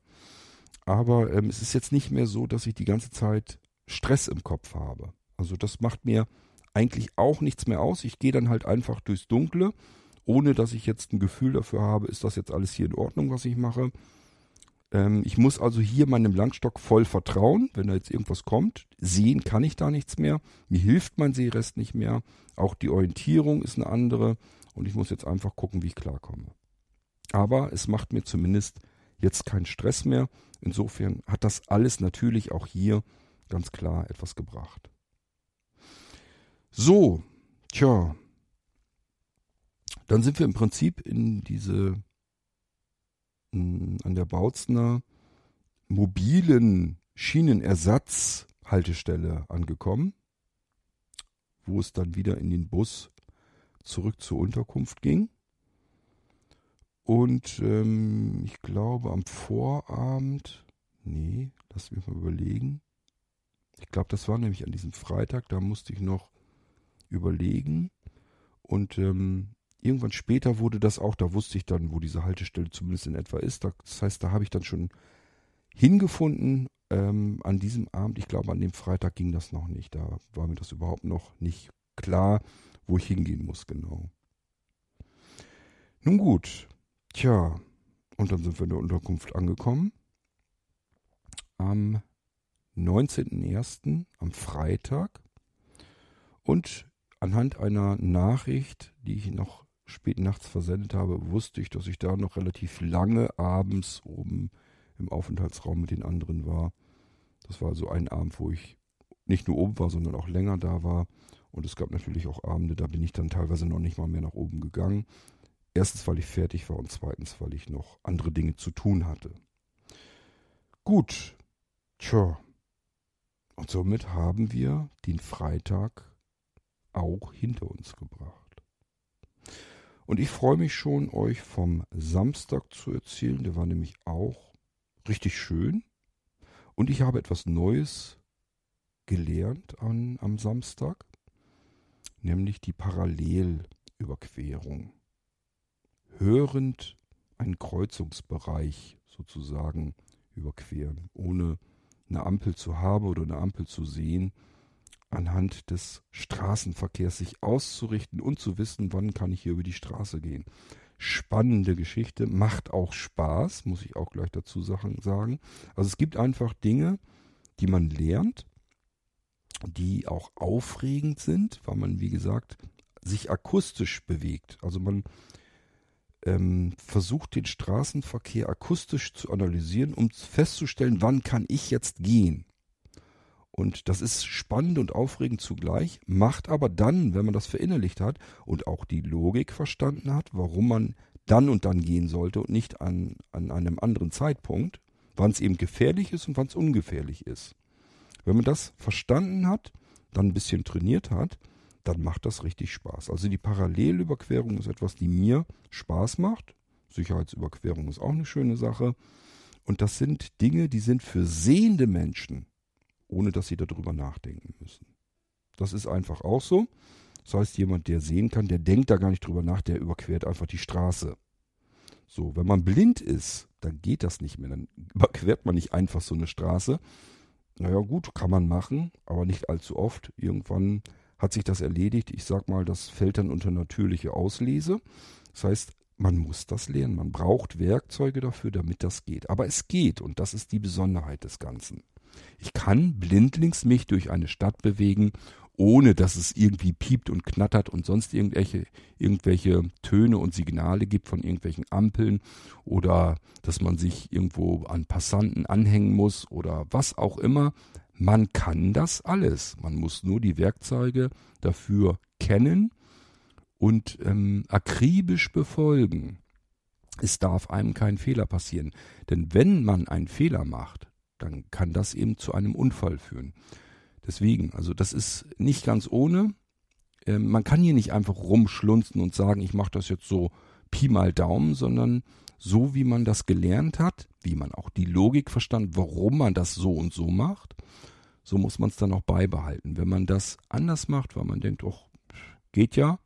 Aber ähm, es ist jetzt nicht mehr so, dass ich die ganze Zeit Stress im Kopf habe. Also das macht mir eigentlich auch nichts mehr aus. Ich gehe dann halt einfach durchs Dunkle, ohne dass ich jetzt ein Gefühl dafür habe, ist das jetzt alles hier in Ordnung, was ich mache. Ähm, ich muss also hier meinem Langstock voll vertrauen, wenn da jetzt irgendwas kommt. Sehen kann ich da nichts mehr. Mir hilft mein Sehrest nicht mehr. Auch die Orientierung ist eine andere. Und ich muss jetzt einfach gucken, wie ich klarkomme. Aber es macht mir zumindest jetzt keinen Stress mehr. Insofern hat das alles natürlich auch hier ganz klar etwas gebracht. So, tja, dann sind wir im Prinzip in diese an der Bautzner mobilen Schienenersatzhaltestelle angekommen, wo es dann wieder in den Bus zurück zur Unterkunft ging. Und ähm, ich glaube am Vorabend, nee, lass mich mal überlegen. Ich glaube, das war nämlich an diesem Freitag, da musste ich noch überlegen. Und ähm, irgendwann später wurde das auch, da wusste ich dann, wo diese Haltestelle zumindest in etwa ist. Das heißt, da habe ich dann schon hingefunden ähm, an diesem Abend. Ich glaube, an dem Freitag ging das noch nicht. Da war mir das überhaupt noch nicht klar, wo ich hingehen muss, genau. Nun gut, tja, und dann sind wir in der Unterkunft angekommen. Am 19.01., am Freitag. Und anhand einer Nachricht, die ich noch spät nachts versendet habe, wusste ich, dass ich da noch relativ lange abends oben im Aufenthaltsraum mit den anderen war. Das war so ein Abend, wo ich nicht nur oben war, sondern auch länger da war. Und es gab natürlich auch Abende, da bin ich dann teilweise noch nicht mal mehr nach oben gegangen. Erstens, weil ich fertig war und zweitens, weil ich noch andere Dinge zu tun hatte. Gut, tja. Und somit haben wir den Freitag auch hinter uns gebracht. Und ich freue mich schon, euch vom Samstag zu erzählen. Der war nämlich auch richtig schön. Und ich habe etwas Neues gelernt an, am Samstag, nämlich die Parallelüberquerung. Hörend einen Kreuzungsbereich sozusagen überqueren, ohne eine Ampel zu haben oder eine Ampel zu sehen, anhand des Straßenverkehrs sich auszurichten und zu wissen, wann kann ich hier über die Straße gehen. Spannende Geschichte, macht auch Spaß, muss ich auch gleich dazu sagen. Also es gibt einfach Dinge, die man lernt, die auch aufregend sind, weil man, wie gesagt, sich akustisch bewegt. Also man ähm, versucht den Straßenverkehr akustisch zu analysieren, um festzustellen, wann kann ich jetzt gehen. Und das ist spannend und aufregend zugleich, macht aber dann, wenn man das verinnerlicht hat und auch die Logik verstanden hat, warum man dann und dann gehen sollte und nicht an, an einem anderen Zeitpunkt, wann es eben gefährlich ist und wann es ungefährlich ist. Wenn man das verstanden hat, dann ein bisschen trainiert hat, dann macht das richtig Spaß. Also die Parallelüberquerung ist etwas, die mir Spaß macht. Sicherheitsüberquerung ist auch eine schöne Sache. Und das sind Dinge, die sind für sehende Menschen ohne dass sie darüber nachdenken müssen. Das ist einfach auch so. Das heißt, jemand, der sehen kann, der denkt da gar nicht drüber nach, der überquert einfach die Straße. So, wenn man blind ist, dann geht das nicht mehr. Dann überquert man nicht einfach so eine Straße. Naja, gut, kann man machen, aber nicht allzu oft. Irgendwann hat sich das erledigt. Ich sag mal, das fällt dann unter natürliche Auslese. Das heißt, man muss das lernen. Man braucht Werkzeuge dafür, damit das geht. Aber es geht und das ist die Besonderheit des Ganzen. Ich kann blindlings mich durch eine Stadt bewegen, ohne dass es irgendwie piept und knattert und sonst irgendwelche, irgendwelche Töne und Signale gibt von irgendwelchen Ampeln oder dass man sich irgendwo an Passanten anhängen muss oder was auch immer. Man kann das alles. Man muss nur die Werkzeuge dafür kennen und ähm, akribisch befolgen. Es darf einem kein Fehler passieren. Denn wenn man einen Fehler macht, dann kann das eben zu einem Unfall führen. Deswegen, also das ist nicht ganz ohne. Ähm, man kann hier nicht einfach rumschlunzen und sagen, ich mache das jetzt so Pi mal Daumen, sondern so wie man das gelernt hat, wie man auch die Logik verstand, warum man das so und so macht, so muss man es dann auch beibehalten. Wenn man das anders macht, weil man denkt, ach, geht ja,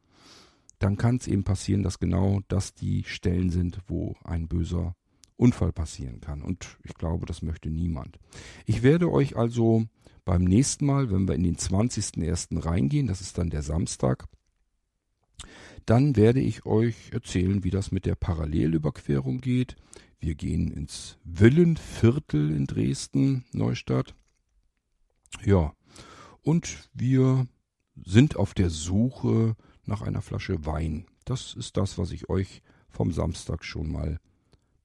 dann kann es eben passieren, dass genau das die Stellen sind, wo ein böser Unfall passieren kann. Und ich glaube, das möchte niemand. Ich werde euch also beim nächsten Mal, wenn wir in den 20.01. reingehen, das ist dann der Samstag, dann werde ich euch erzählen, wie das mit der Parallelüberquerung geht. Wir gehen ins Villenviertel in Dresden, Neustadt. Ja, und wir sind auf der Suche nach einer Flasche Wein. Das ist das, was ich euch vom Samstag schon mal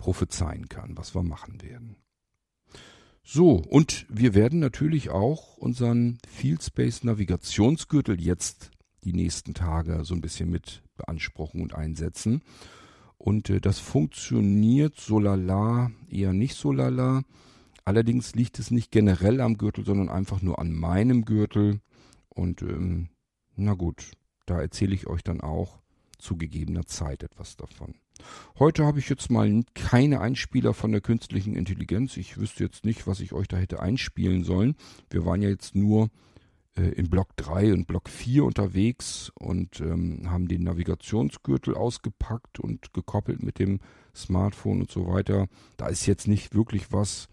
prophezeien kann, was wir machen werden. So, und wir werden natürlich auch unseren Field Space Navigationsgürtel jetzt die nächsten Tage so ein bisschen mit beanspruchen und einsetzen. Und äh, das funktioniert so lala, eher nicht so lala. Allerdings liegt es nicht generell am Gürtel, sondern einfach nur an meinem Gürtel. Und ähm, na gut, da erzähle ich euch dann auch zu gegebener Zeit etwas davon. Heute habe ich jetzt mal keine Einspieler von der künstlichen Intelligenz. Ich wüsste jetzt nicht, was ich euch da hätte einspielen sollen. Wir waren ja jetzt nur äh, in Block 3 und Block 4 unterwegs und ähm, haben den Navigationsgürtel ausgepackt und gekoppelt mit dem Smartphone und so weiter. Da ist jetzt nicht wirklich was,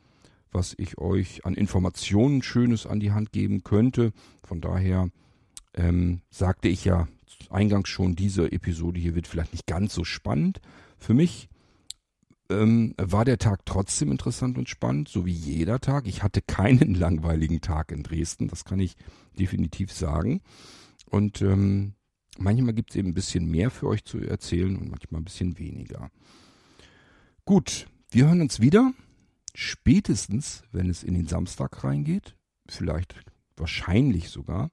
was ich euch an Informationen Schönes an die Hand geben könnte. Von daher ähm, sagte ich ja eingangs schon, diese Episode hier wird vielleicht nicht ganz so spannend. Für mich ähm, war der Tag trotzdem interessant und spannend, so wie jeder Tag. Ich hatte keinen langweiligen Tag in Dresden, das kann ich definitiv sagen. Und ähm, manchmal gibt es eben ein bisschen mehr für euch zu erzählen und manchmal ein bisschen weniger. Gut, wir hören uns wieder. Spätestens, wenn es in den Samstag reingeht. Vielleicht wahrscheinlich sogar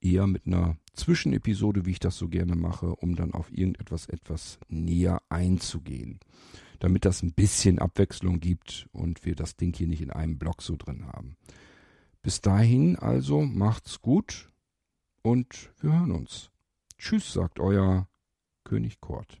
eher mit einer Zwischenepisode, wie ich das so gerne mache, um dann auf irgendetwas etwas näher einzugehen. Damit das ein bisschen Abwechslung gibt und wir das Ding hier nicht in einem Block so drin haben. Bis dahin also macht's gut und wir hören uns. Tschüss, sagt euer König Kort.